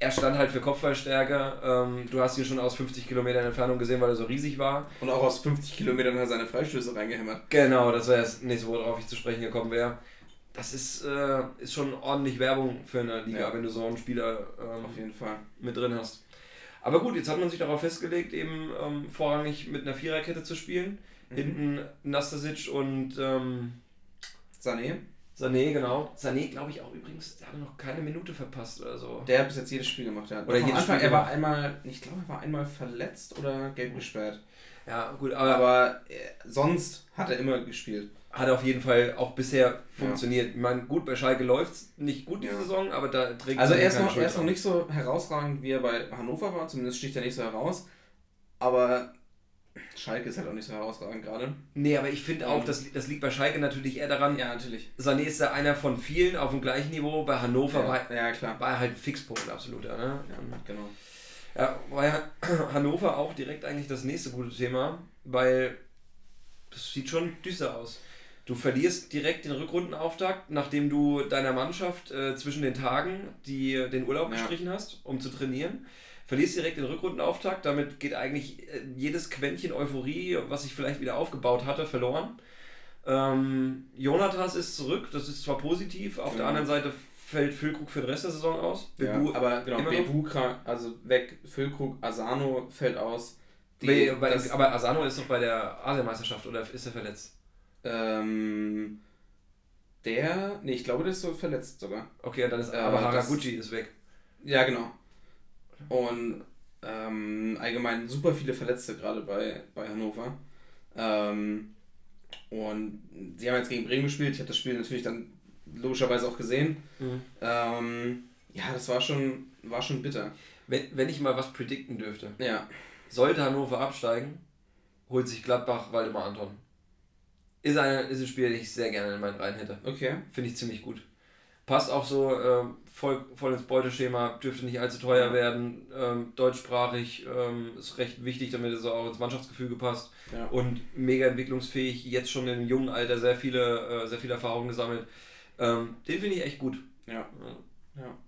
Er stand halt für Kopfballstärke. Ähm, du hast ihn schon aus 50 Kilometern Entfernung gesehen, weil er so riesig war. Und auch aus 50 Kilometern hat er seine Freistöße reingehämmert. Genau, das wäre das nächste, worauf ich zu sprechen gekommen wäre. Das ist, äh, ist schon ordentlich Werbung für eine Liga, Ja. wenn du so einen Spieler ähm, Auf jeden Fall. mit drin hast. Aber gut, jetzt hat man sich darauf festgelegt, eben ähm, vorrangig mit einer Viererkette zu spielen. Mhm. Hinten Nastasic und ähm, Sané, Sané, genau. Sané, glaube ich, auch übrigens, der hat noch keine Minute verpasst oder so. der hat bis jetzt jedes Spiel gemacht. Ja. Oder jedes Anfang, Spiel er war einmal, ich glaube, er war einmal verletzt oder gelb gesperrt. Ja, gut, aber, Aber äh, sonst hat er immer gespielt. Hat auf jeden Fall auch bisher funktioniert. Ich meine, gut, bei Schalke läuft es nicht gut die Ja. Saison, aber da trägt Also er ist, noch, er ist noch nicht so herausragend, wie er bei Hannover war. Zumindest sticht er nicht so heraus. Aber Schalke ist halt auch nicht so herausragend gerade. Nee, aber ich finde auch, das, das liegt bei Schalke natürlich eher daran, Ja, natürlich. Sané ist da einer von vielen auf dem gleichen Niveau. Bei Hannover Ja, war, ja, klar. war er halt Fixpunkt, absoluter. Ne? Ja, genau. Ja, war ja Hannover auch direkt eigentlich das nächste gute Thema, weil das sieht schon düster aus. Du verlierst direkt den Rückrundenauftakt, nachdem du deiner Mannschaft äh, zwischen den Tagen die, den Urlaub Ja. gestrichen hast, um zu trainieren. Verlierst direkt den Rückrundenauftakt, damit geht eigentlich äh, jedes Quäntchen Euphorie, was sich vielleicht wieder aufgebaut hatte, verloren. Ähm, Jonathas ist zurück, das ist zwar positiv, auf der Ja. anderen Seite fällt Füllkrug für den Rest der Saison aus. Ja, Bebu aber genau? Bebu, also weg, Füllkrug, Asano fällt aus. Die, bei, das, aber Asano ist doch bei der Asienmeisterschaft oder ist er verletzt? Ähm, der, nee, ich glaube, der ist so verletzt sogar. Okay, dann ist Äh, aber das- Haraguchi ist weg. Ja, genau. Und ähm, allgemein super viele Verletzte gerade bei, bei Hannover. Ähm, und sie haben jetzt gegen Bremen gespielt. Ich habe das Spiel natürlich dann logischerweise auch gesehen. Ähm, ja, das war schon, war schon bitter. Wenn, wenn ich mal was predikten dürfte, Ja, sollte Hannover absteigen, holt sich Gladbach Waldemar Anton. Ist, eine, ist ein Spiel, das ich sehr gerne in meinen Reihen hätte. okay. Finde ich ziemlich gut. Passt auch so äh, voll, voll ins Beuteschema, dürfte nicht allzu teuer werden. Ähm, deutschsprachig ähm, ist recht wichtig, damit es auch ins Mannschaftsgefüge passt. Ja. Und mega entwicklungsfähig, jetzt schon im jungen Alter sehr viele, äh, sehr viele Erfahrungen gesammelt. Ähm, den finde ich echt gut. Ja. ja.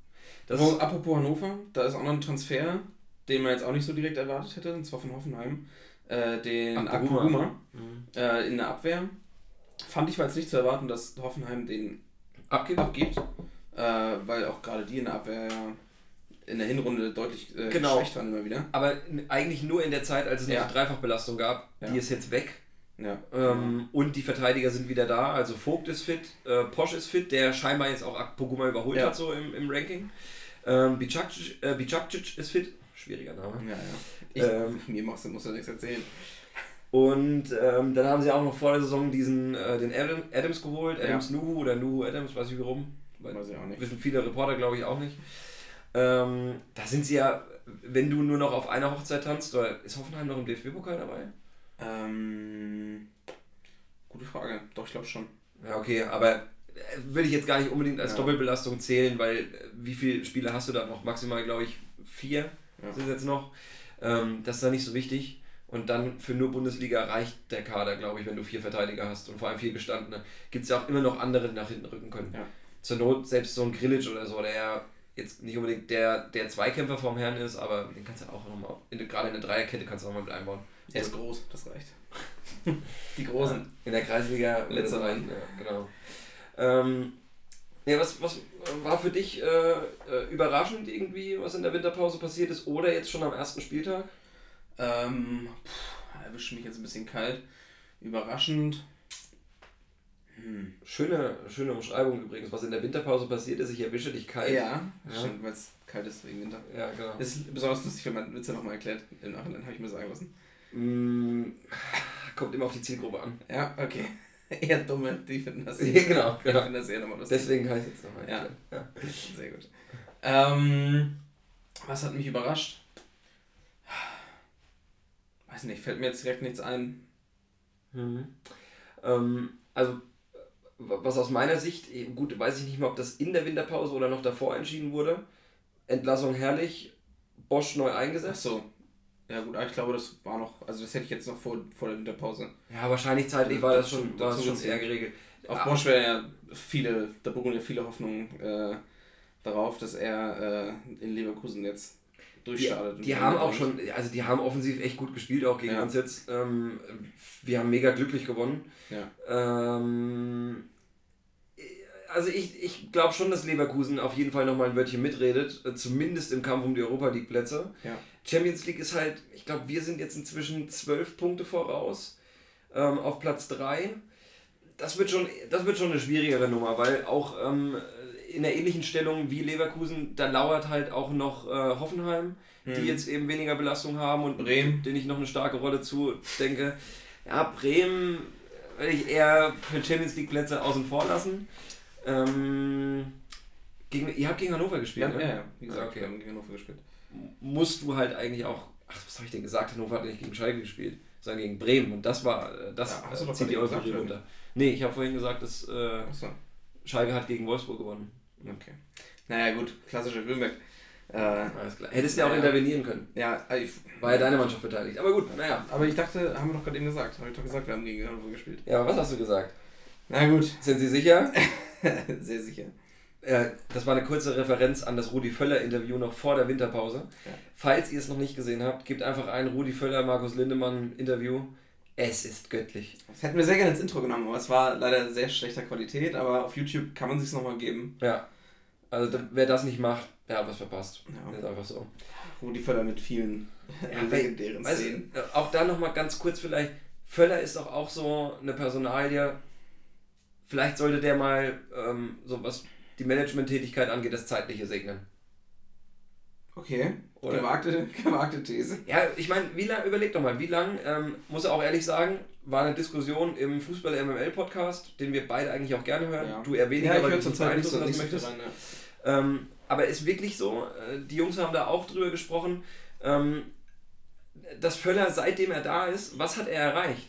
Das Wo, apropos Hannover, da ist auch noch ein Transfer, den man jetzt auch nicht so direkt erwartet hätte, und zwar von Hoffenheim. Äh, den. Akpoguma Mhm. äh, in der Abwehr. Fand ich war jetzt nicht zu erwarten, dass Hoffenheim den abgibt. abgibt, äh, weil auch gerade die in der Abwehr ja in der Hinrunde deutlich äh, Genau. geschwächt waren immer wieder. Aber eigentlich nur in der Zeit, als es noch Ja. die Dreifachbelastung gab. Ja. Die ist jetzt weg. Ja. Ähm, und die Verteidiger sind wieder da. Also Vogt ist fit, äh, Posch ist fit, der scheinbar jetzt auch Poguma überholt Ja. hat, so im, im Ranking. Ähm, Bicakcic, äh, Bicakcic ist fit. Schwieriger Name. ja, ja. Ich, Ähm, mir machst du, musst du nichts erzählen. Und ähm, dann haben sie auch noch vor der Saison diesen, äh, den Adam, Adams geholt, Adams Nuhu oder Nuhu Adams, weiß ich warum. Weiß ich auch nicht. Wissen viele Reporter, glaube ich, auch nicht. Ähm, da sind sie ja, wenn du nur noch auf einer Hochzeit tanzt, oder ist Hoffenheim noch im DFB-Pokal dabei? Ähm, gute Frage. Doch, ich glaube schon. Ja, okay, aber äh, will ich jetzt gar nicht unbedingt als Ja. Doppelbelastung zählen, weil äh, wie viele Spiele hast du da noch? Maximal, glaube ich, vier Ja. sind jetzt noch. Ähm, das ist dann nicht so wichtig. Und dann für nur Bundesliga reicht der Kader, glaube ich, wenn du vier Verteidiger hast und vor allem vier gestandene. Gibt es ja auch immer noch andere, die nach hinten rücken können. Ja. Zur Not selbst so ein Grillic oder so, der ja jetzt nicht unbedingt der, der Zweikämpfer vom Herrn ist, aber den kannst du auch nochmal, in, gerade in der Dreierkette kannst du auch mal mit einbauen. Der ist groß, das reicht. die Großen. In der Kreisliga Letzter Reihen. Ja, genau. Ähm, ja, was, was war für dich äh, äh, überraschend irgendwie, was in der Winterpause passiert ist oder jetzt schon am ersten Spieltag? Ähm, pff, erwischt mich jetzt ein bisschen kalt. Überraschend. Hm. Schöne, schöne Umschreibung übrigens, was in der Winterpause passiert ist. Ich erwische dich kalt. Ja, Ja. stimmt, weil es kalt ist wegen Winter. Ja, genau. Das ist besonders lustig, wenn man Witze nochmal erklärt. Im Nachhinein habe ich mir sagen lassen. Mm, kommt immer auf die Zielgruppe an. Ja, okay. Eher dumme, die finden das Ja, genau, genau. finden das eher nochmal lustig. Deswegen kann ich jetzt nochmal Ja. Ja. Sehr gut. Ähm, was hat mich überrascht? Weiß nicht, fällt mir jetzt direkt nichts ein. Mhm. Ähm, also, w- was aus meiner Sicht, eh, gut, weiß ich nicht mehr, ob das in der Winterpause oder noch davor entschieden wurde. Entlassung herrlich, Bosch neu Ach eingesetzt. so. Ja gut, aber ich glaube, das war noch, also das hätte ich jetzt noch vor, vor der Winterpause. Ja, wahrscheinlich zeitlich war das Dazu- schon, war das schon eher geregelt. Auf Bosch wäre ja viele, da beruhen ja viele Hoffnungen äh, darauf, dass er äh, in Leverkusen jetzt durchstartet. die haben auch schon, also die haben offensiv echt gut gespielt, auch gegen Ja. uns jetzt. Ähm, wir haben mega glücklich gewonnen. Ja. Ähm, also ich, ich glaube schon, dass Leverkusen auf jeden Fall nochmal ein Wörtchen mitredet, äh, zumindest im Kampf um die Europa League Plätze. Ja. Champions League ist halt, ich glaube, wir sind jetzt inzwischen zwölf Punkte voraus ähm, auf Platz 3. Das wird, schon, das wird schon eine schwierigere Nummer, weil auch ähm, in der ähnlichen Stellung wie Leverkusen, da lauert halt auch noch äh, Hoffenheim, die Mhm. jetzt eben weniger Belastung haben und Bremen. denen ich noch eine starke Rolle zudenke. Ja, Bremen würde ich eher für Champions League Plätze außen vor lassen. Ähm, gegen, ihr habt gegen Hannover gespielt, Ja, ne? ja, ja, wie gesagt, Okay. wir haben gegen Hannover gespielt. musst du halt eigentlich auch, ach, was habe ich denn gesagt? Hannover hat nicht gegen Schalke gespielt, sondern gegen Bremen. Und das war, äh, das Ja, äh, zieht die Euphorie runter. Nee, ich habe vorhin gesagt, dass äh, Achso, Schalke hat gegen Wolfsburg gewonnen. Okay. Naja gut, klassischer Grünberg. Äh, Alles klar. Hättest du ja auch intervenieren können. ja, äh, ich, War ja deine Mannschaft beteiligt. Aber gut, naja. aber ich dachte, haben wir doch gerade eben gesagt, habe ich doch gesagt, wir haben gegen Hannover gespielt. Ja, aber was hast du gesagt? Na gut, Sind Sie sicher? sehr sicher. Äh, das war eine kurze Referenz an das Rudi Völler-Interview noch vor der Winterpause. Ja. Falls ihr es noch nicht gesehen habt, gebt einfach ein Rudi Völler, Markus Lindemann Interview. Es ist göttlich. Das hätten wir sehr gerne ins Intro genommen, aber es war leider sehr schlechter Qualität, aber auf YouTube kann man sich nochmal geben. Ja. Also wer das nicht macht, der hat was verpasst. Ja. Ist einfach so. Rudi Völler mit vielen Ja, legendären Weißt Szenen. äh, auch da nochmal ganz kurz vielleicht, Völler ist doch auch so eine Personalie, vielleicht sollte der mal, ähm, so was die Management-Tätigkeit angeht, das Zeitliche segnen. Okay, Oder? gewagte, gewagte These. Ja, ich meine, wie lang, überleg doch mal, wie lang, ähm, muss er auch ehrlich sagen, war eine Diskussion im Fußball-MML-Podcast, den wir beide eigentlich auch gerne hören. Ja. Du eher weniger, Ja, ich weil du zurzeit nicht so, nicht möchtest. rein. Ja. Ähm, aber ist wirklich so, äh, die Jungs haben da auch drüber gesprochen, ähm, dass Völler, seitdem er da ist, was hat er erreicht?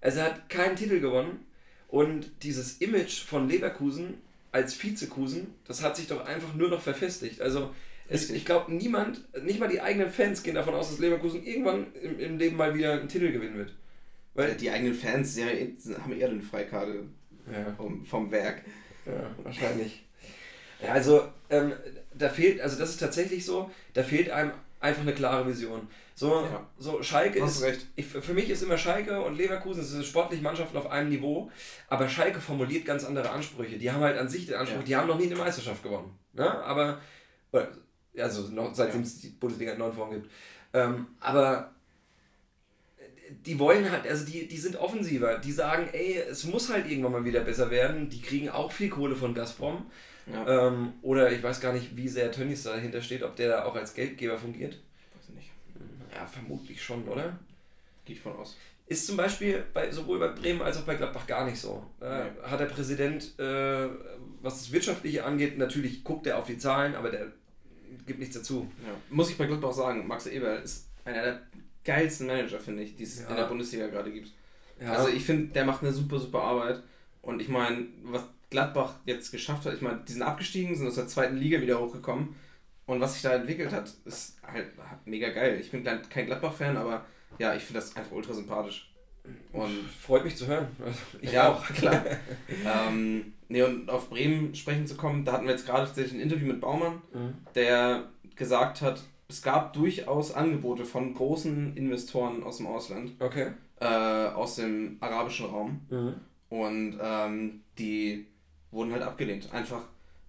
Also er hat keinen Titel gewonnen und dieses Image von Leverkusen als Vizekusen, das hat sich doch einfach nur noch verfestigt. Also es, ich glaube, niemand, nicht mal die eigenen Fans gehen davon aus, dass Leverkusen irgendwann im, im Leben mal wieder einen Titel gewinnen wird. Weil die eigenen Fans ja, haben eher eine Freikarte ja. vom, vom Werk. Ja, wahrscheinlich. Ja, also ähm, da fehlt, also das ist tatsächlich so, da fehlt einem einfach eine klare Vision. So, ja. so Schalke Hast ist, ich, für mich ist immer Schalke und Leverkusen, das sind sportliche Mannschaften auf einem Niveau, aber Schalke formuliert ganz andere Ansprüche. Die haben halt an sich den Anspruch, ja. die haben noch nie eine Meisterschaft gewonnen. Ne? Aber, also noch seitdem es die Bundesliga in neun Form gibt. Ähm, aber die wollen halt, also die, die sind offensiver, die sagen, ey, es muss halt irgendwann mal wieder besser werden. Die kriegen auch viel Kohle von Gazprom. Ja. Ähm, oder ich weiß gar nicht, wie sehr Tönnies dahinter steht, ob der da auch als Geldgeber fungiert. Weiß ich nicht. Ja, vermutlich schon, oder? Ich von aus. Ist zum Beispiel bei, sowohl bei Bremen als auch bei Gladbach gar nicht so. Äh, Hat der Präsident, äh, was das Wirtschaftliche angeht, natürlich guckt er auf die Zahlen, aber der gibt nichts dazu. Ja. Muss ich bei Gladbach sagen, Max Eber ist einer der geilsten Manager, finde ich, die es ja. in der Bundesliga gerade gibt. Ja. Also ich finde, der macht eine super, super Arbeit. Und ich meine, was Gladbach jetzt geschafft hat, ich meine, die sind abgestiegen, sind aus der zweiten Liga wieder hochgekommen. Und was sich da entwickelt hat, ist halt mega geil. Ich bin kein Gladbach-Fan, aber ja, ich finde das einfach ultra sympathisch. Und freut mich zu hören. Also ich ja, auch. klar. ähm, nee, und auf Bremen sprechen zu kommen, da hatten wir jetzt gerade tatsächlich ein Interview mit Baumann, mhm. der gesagt hat, es gab durchaus Angebote von großen Investoren aus dem Ausland. Okay. Äh, aus dem arabischen Raum. Mhm. Und ähm, die wurden halt abgelehnt. Einfach,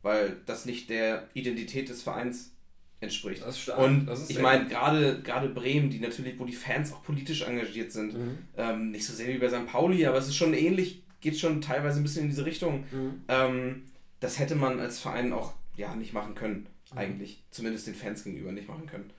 weil das nicht der Identität des Vereins entspricht. Und ich meine, gerade gerade Bremen, die natürlich, wo die Fans auch politisch engagiert sind, mhm. ähm, nicht so sehr wie bei St. Pauli, aber es ist schon ähnlich, geht schon teilweise ein bisschen in diese Richtung. Mhm. Ähm, das hätte man als Verein auch ja nicht machen können eigentlich. Zumindest den Fans gegenüber nicht machen können.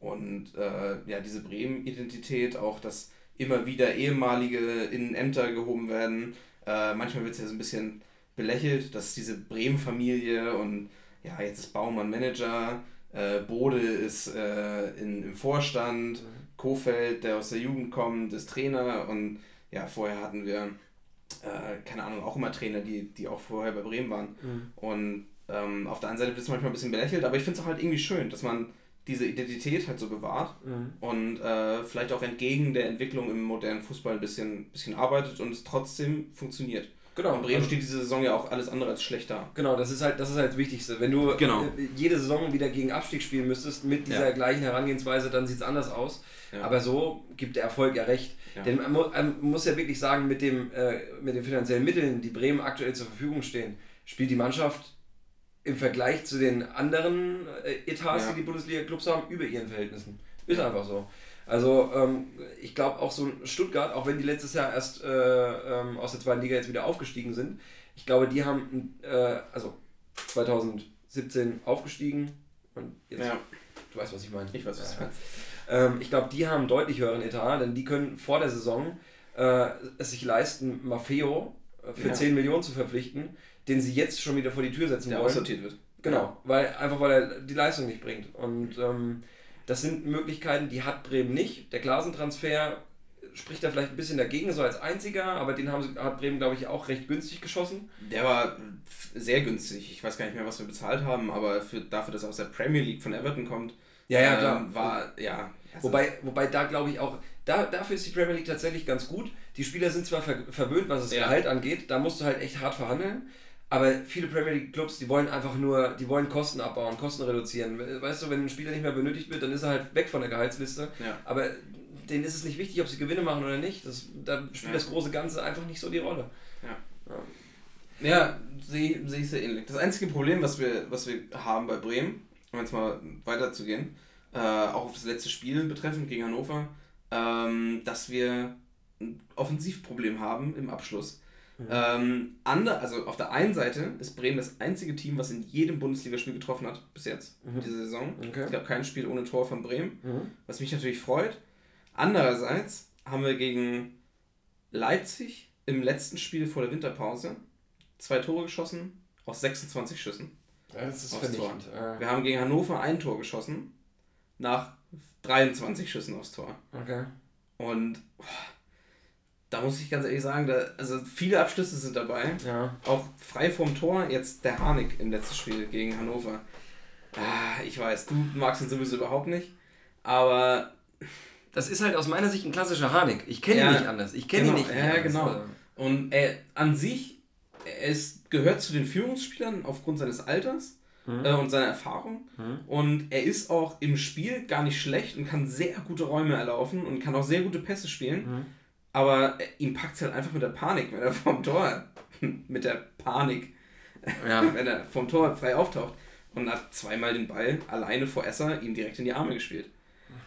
Und äh, ja, diese Bremen-Identität, auch dass immer wieder ehemalige in Ämter gehoben werden. Äh, manchmal wird es ja so ein bisschen belächelt, dass diese Bremen-Familie und ja, jetzt ist Baumann Manager, äh, Bode ist äh, in, im Vorstand. Kofeld, der aus der Jugend kommt, ist Trainer und ja, vorher hatten wir, äh, keine Ahnung, auch immer Trainer, die, die auch vorher bei Bremen waren. Mhm. Und ähm, auf der einen Seite wird es manchmal ein bisschen belächelt, aber ich finde es auch halt irgendwie schön, dass man diese Identität halt so bewahrt mhm. und äh, vielleicht auch entgegen der Entwicklung im modernen Fußball ein bisschen, bisschen arbeitet und es trotzdem funktioniert. Genau. Und Bremen steht diese Saison ja auch alles andere als schlecht da. Genau, das ist halt das, ist halt das Wichtigste. Wenn du genau. jede Saison wieder gegen Abstieg spielen müsstest mit dieser ja. gleichen Herangehensweise, dann sieht es anders aus. Ja. Aber so gibt der Erfolg ja recht. Ja. Denn man, man, muss ja wirklich sagen, mit, dem, äh, mit den finanziellen Mitteln, die Bremen aktuell zur Verfügung stehen, spielt die Mannschaft im Vergleich zu den anderen äh, Etats, die die Bundesliga-Clubs haben, über ihren Verhältnissen. Ist einfach so. Also ähm, ich glaube auch so Stuttgart, auch wenn die letztes Jahr erst äh, ähm, aus der zweiten Liga jetzt wieder aufgestiegen sind, ich glaube, die haben äh, also 2017 aufgestiegen und jetzt, ja. du weißt, was ich meine. Ich weiß, was du meinst. Ähm, ich glaube, die haben einen deutlich höheren Etat, denn die können vor der Saison äh, es sich leisten, Maffeo äh, für ja. 10 Millionen zu verpflichten den sie jetzt schon wieder vor die Tür setzen der wollen. aussortiert wird. Genau, weil, einfach weil er die Leistung nicht bringt. Und ähm, das sind Möglichkeiten, die hat Bremen nicht. Der Glasentransfer spricht da vielleicht ein bisschen dagegen, so als einziger, aber den haben hat Bremen, glaube ich, auch recht günstig geschossen. Der war sehr günstig. Ich weiß gar nicht mehr, was wir bezahlt haben, aber für, dafür, dass er aus der Premier League von Everton kommt, ja, ja, klar. Ähm, war, ja. Also wobei, wobei da glaube ich auch, da, dafür ist die Premier League tatsächlich ganz gut. Die Spieler sind zwar ver verwöhnt, was das ja. Gehalt angeht, da musst du halt echt hart verhandeln. Aber viele Premier League Clubs, die wollen einfach nur, die wollen Kosten abbauen, Kosten reduzieren. Weißt du, wenn ein Spieler nicht mehr benötigt wird, dann ist er halt weg von der Gehaltsliste. Ja. Aber denen ist es nicht wichtig, ob sie Gewinne machen oder nicht. Das, da spielt ja. das große Ganze einfach nicht so die Rolle. Ja, ja. ja sehe seh ich sehr ähnlich. Das einzige Problem, was wir, was wir haben bei Bremen, um jetzt mal weiterzugehen, äh, auch auf das letzte Spiel betreffend gegen Hannover, ähm, dass wir ein Offensivproblem haben im Abschluss. Mhm. Ähm, ander, also auf der einen Seite ist Bremen das einzige Team, was in jedem Bundesligaspiel getroffen hat bis jetzt, mhm. diese Saison. Okay. Es gab kein Spiel ohne Tor von Bremen, mhm. was mich natürlich freut. Andererseits haben wir gegen Leipzig im letzten Spiel vor der Winterpause zwei Tore geschossen aus 26 Schüssen. Das ist vernichtend. Wir haben gegen Hannover ein Tor geschossen nach 23 Schüssen aufs Tor. Okay. Und boah, da muss ich ganz ehrlich sagen, da, also viele Abschlüsse sind dabei. Ja. Auch frei vom Tor, jetzt der Harnik im letzten Spiel gegen Hannover. Ah, ich weiß, du magst ihn sowieso überhaupt nicht, aber Das ist halt aus meiner Sicht ein klassischer Harnik. Ich kenne Ja, ihn nicht anders. Ich kenne genau, ihn nicht. ja, anders. genau. Also, Und er an sich, er ist, gehört zu den Führungsspielern aufgrund seines Alters äh, und seiner Erfahrung. Und er ist auch im Spiel gar nicht schlecht und kann sehr gute Räume erlaufen und kann auch sehr gute Pässe spielen. Aber äh, ihm packt es halt einfach mit der Panik, wenn er vom Tor, mit der Panik, Ja. wenn er vom Tor frei auftaucht. Und hat zweimal den Ball alleine vor Esser ihm direkt in die Arme gespielt.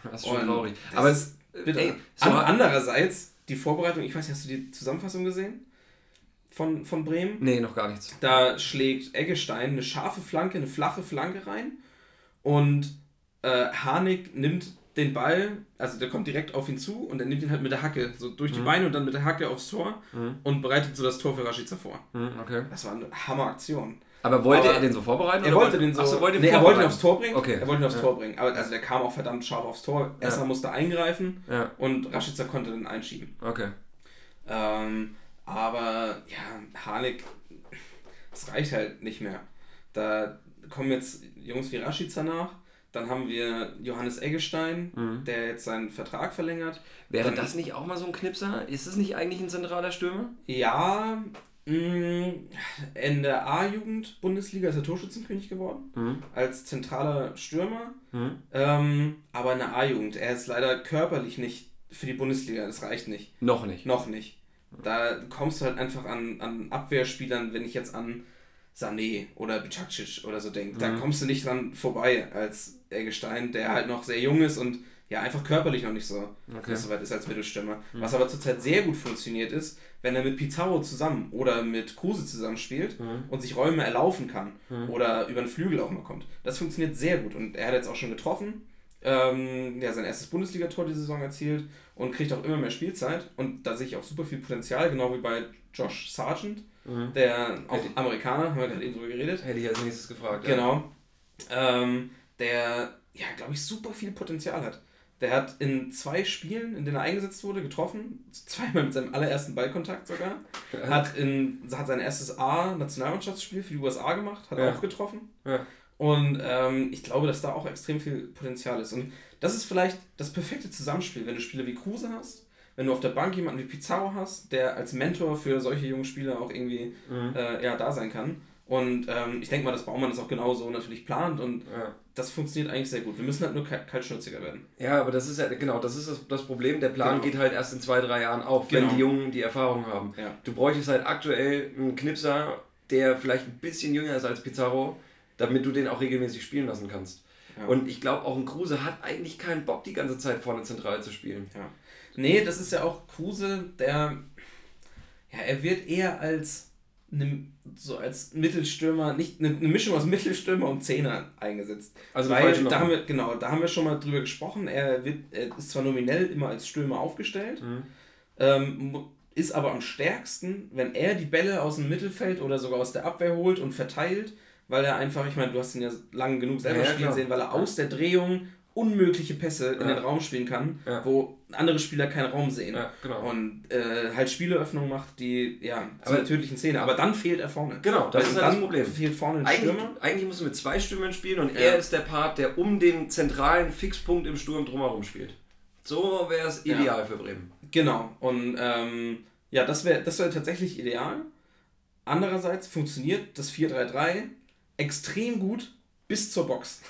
Das ist schon Und traurig. Aber ist bitter. ey, so An, andererseits, die Vorbereitung, ich weiß nicht, hast du die Zusammenfassung gesehen? Von, von Bremen? Nee, noch gar nichts. Da schlägt Eggestein eine scharfe Flanke, eine flache Flanke rein und äh, Harnik nimmt den Ball, also der kommt direkt auf ihn zu und er nimmt ihn halt mit der Hacke, so durch die Beine und dann mit der Hacke aufs Tor und bereitet so das Tor für Rashica vor. Hm, okay. Das war eine Hammeraktion. Aber wollte Aber er den so vorbereiten? Er wollte den so. Ach so, wollte nee, er wollte ihn aufs Tor bringen. Okay. Er wollte ihn aufs Ja. Tor bringen. Aber also der kam auch verdammt scharf aufs Tor. Ja. Esser musste eingreifen Ja. und Rashica konnte dann einschieben. Okay. Ähm, aber ja, Harnik, das reicht halt nicht mehr. Da kommen jetzt Jungs wie Rashica nach. Dann haben wir Johannes Eggestein, der jetzt seinen Vertrag verlängert. Wäre Dann- das nicht auch mal so ein Knipser? Ist es nicht eigentlich ein zentraler Stürmer? Ja, mh, in der A-Jugend Bundesliga ist er Torschützenkönig geworden. Als zentraler Stürmer. Ähm, aber in der A-Jugend. Er ist leider körperlich nicht für die Bundesliga. Das reicht nicht. Noch nicht. Noch nicht. Da kommst du halt einfach an, an Abwehrspielern, wenn ich jetzt an Sané oder Bicacic oder so denke. Da kommst du nicht dran vorbei als Eggestein, der halt noch sehr jung ist und ja einfach körperlich noch nicht so, Okay. so weit ist als Mittelstürmer. Was aber zurzeit sehr gut funktioniert ist, wenn er mit Pizarro zusammen oder mit Kruse zusammen spielt und sich Räume erlaufen kann oder über den Flügel auch mal kommt. Das funktioniert sehr gut und er hat jetzt auch schon getroffen. Ähm, ja, sein erstes Bundesligator die Saison erzielt und kriegt auch immer mehr Spielzeit. Und da sehe ich auch super viel Potenzial, genau wie bei Josh Sargent, der auch Amerikaner, haben wir gerade eben drüber geredet. Hätte ich als nächstes gefragt. Genau. Ähm, der, ja, glaube ich, super viel Potenzial hat. Der hat in zwei Spielen, in denen er eingesetzt wurde, getroffen. Zweimal mit seinem allerersten Ballkontakt sogar. Hat, in, hat sein erstes A-Nationalmannschaftsspiel für die USA gemacht, hat Ja. auch getroffen. Ja. Und ähm, ich glaube, dass da auch extrem viel Potenzial ist. Und das ist vielleicht das perfekte Zusammenspiel, wenn du Spieler wie Kruse hast, wenn du auf der Bank jemanden wie Pizarro hast, der als Mentor für solche jungen Spieler auch irgendwie Mhm. äh, ja, da sein kann. Und ähm, ich denke mal, dass Baumann das auch genauso natürlich plant und Ja. das funktioniert eigentlich sehr gut. Wir müssen halt nur kal- kaltschnäuziger werden. Ja, aber das ist ja, genau, das ist das, das Problem. Der Plan Genau. geht halt erst in zwei, drei Jahren auf, wenn Genau. die Jungen die Erfahrung haben. Ja. Du bräuchtest halt aktuell einen Knipser, der vielleicht ein bisschen jünger ist als Pizarro, damit du den auch regelmäßig spielen lassen kannst. Ja. Und ich glaube, auch ein Kruse hat eigentlich keinen Bock, die ganze Zeit vorne zentral zu spielen. Ja. Nee, das ist ja auch Kruse, der. Ja, er wird eher als. Ne, so als Mittelstürmer, nicht eine, eine Mischung aus Mittelstürmer und Zehner eingesetzt. Also Weil da haben wir, genau, da haben wir schon mal drüber gesprochen. Er, wird, er ist zwar nominell immer als Stürmer aufgestellt, Mhm. ähm, ist aber am stärksten, wenn er die Bälle aus dem Mittelfeld oder sogar aus der Abwehr holt und verteilt, weil er einfach, ich meine, du hast ihn ja lang genug selber ja, spielen klar. sehen, weil er aus der Drehung unmögliche Pässe in Ja. den Raum spielen kann, Ja. wo andere Spieler keinen Raum sehen. Ja, genau. Und äh, halt Spieleöffnung macht, die ja zu Aber- tödlichen Szene. Aber dann fehlt er vorne. Genau, das Weil ist halt dann das Problem. fehlt vorne ein Eigentlich, Stürmer. eigentlich du mit zwei Stürmern spielen und er ist der Part, der um den zentralen Fixpunkt im Sturm drumherum spielt. So wäre es ideal für Bremen. Genau. Und ähm, ja, das wäre das wär tatsächlich ideal. Andererseits funktioniert das 4-3-3 extrem gut bis zur Box.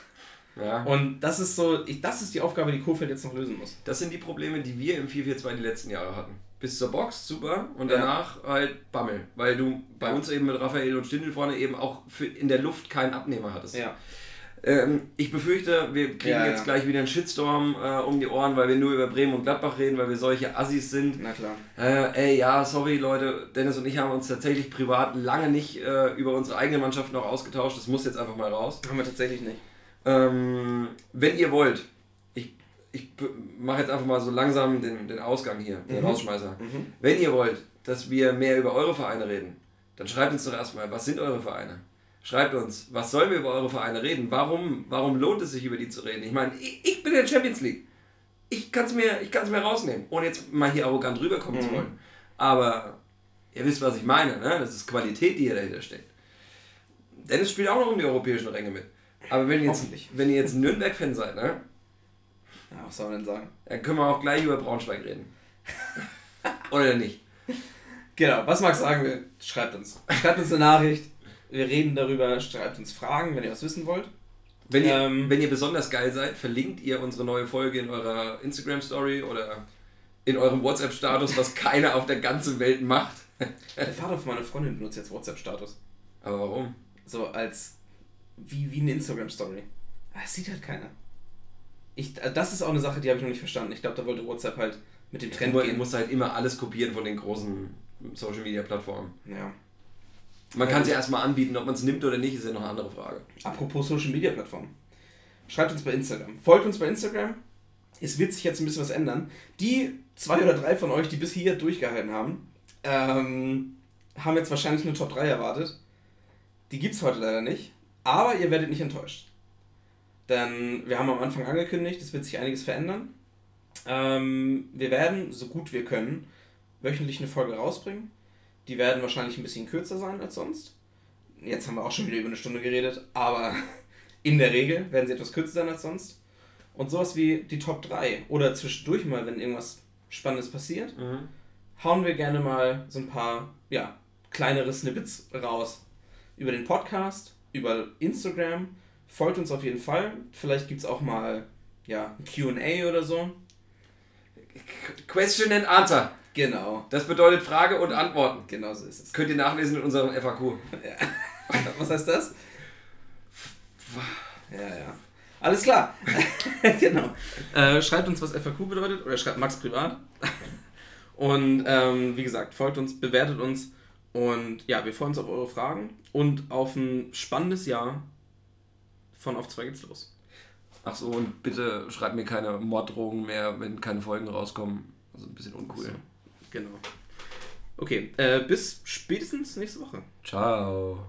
Ja. Und das ist so, ich, das ist die Aufgabe, die Kofeld jetzt noch lösen muss. Das sind die Probleme, die wir im 4-4-2 die letzten Jahre hatten. Bis zur Box, super, und Ja. danach halt Bammel. Weil du bei Ja. uns eben mit Raphael und Stindl vorne eben auch in der Luft keinen Abnehmer hattest. Ja. Ähm, ich befürchte, wir kriegen Ja, jetzt ja. gleich wieder einen Shitstorm äh, um die Ohren, weil wir nur über Bremen und Gladbach reden, weil wir solche Assis sind. Na klar. Äh, ey, ja, sorry Leute, Dennis und ich haben uns tatsächlich privat lange nicht äh, über unsere eigene Mannschaft noch ausgetauscht. Das muss jetzt einfach mal raus. Haben wir tatsächlich nicht. Ähm, wenn ihr wollt, ich, ich mache jetzt einfach mal so langsam den, den Ausgang hier, den Rausschmeißer. Wenn ihr wollt, dass wir mehr über eure Vereine reden, dann schreibt uns doch erstmal, was sind eure Vereine? Schreibt uns, was sollen wir über eure Vereine reden? Warum, warum lohnt es sich, über die zu reden? Ich meine, ich, ich bin in der Champions League. Ich kann es mir, ich mir rausnehmen, ohne jetzt mal hier arrogant rüberkommen zu wollen. Aber ihr wisst, was ich meine, ne? Das ist Qualität, die hier dahinter steckt. Dennis spielt auch noch um die europäischen Ränge mit. Aber wenn ihr jetzt, wenn ihr jetzt ein Nürnberg-Fan seid, ne? Ja, was soll man denn sagen? Dann können wir auch gleich über Braunschweig reden. Oder nicht? Genau, was Max sagen will, schreibt uns. Schreibt uns eine Nachricht. Wir reden darüber, schreibt uns Fragen, wenn ihr was wissen wollt. Wenn ihr, Ähm, wenn ihr besonders geil seid, verlinkt ihr unsere neue Folge in eurer Instagram-Story oder in eurem WhatsApp-Status, was keiner auf der ganzen Welt macht. Der Vater von meiner Freundin benutzt jetzt WhatsApp-Status. Aber warum? So als wie, wie eine Instagram-Story. Das sieht halt keiner. Ich, äh, das ist auch eine Sache, die habe ich noch nicht verstanden. Ich glaube, da wollte WhatsApp halt mit dem Trend Du gehen. musst halt immer alles kopieren von den großen Social-Media-Plattformen. Ja. Man kann sie erstmal anbieten, ob man es nimmt oder nicht, ist ja noch eine andere Frage. Apropos Social Media Plattformen. Schreibt uns bei Instagram. Folgt uns bei Instagram. Es wird sich jetzt ein bisschen was ändern. Die zwei oder drei von euch, die bis hier durchgehalten haben, ähm, haben jetzt wahrscheinlich eine Top 3 erwartet. Die gibt es heute leider nicht. Aber ihr werdet nicht enttäuscht. Denn wir haben am Anfang angekündigt, es wird sich einiges verändern. Ähm, wir werden, so gut wir können, wöchentlich eine Folge rausbringen. Die werden wahrscheinlich ein bisschen kürzer sein als sonst. Jetzt haben wir auch schon wieder über eine Stunde geredet, aber in der Regel werden sie etwas kürzer sein als sonst. Und sowas wie die Top 3 oder zwischendurch mal, wenn irgendwas Spannendes passiert, hauen wir gerne mal so ein paar, ja, kleinere Snippets raus. Über den Podcast, über Instagram. Folgt uns auf jeden Fall. Vielleicht gibt es auch mal, ja, ein QA oder so. Question and Answer. Genau, Das bedeutet Frage und Antworten. genau so ist es. Könnt ihr nachlesen in unserem FAQ. Was heißt das? Ja, ja. Alles klar. genau. Äh, schreibt uns, was FAQ bedeutet, oder schreibt Max privat. Und ähm, wie gesagt, folgt uns, bewertet uns. Und ja, wir freuen uns auf eure Fragen und auf ein spannendes Jahr von Auf 2 geht's los. Ach so, und bitte schreibt mir keine Morddrohungen mehr, wenn keine Folgen rauskommen. Also ein bisschen uncool. Genau. Okay, äh, bis spätestens nächste Woche. Ciao.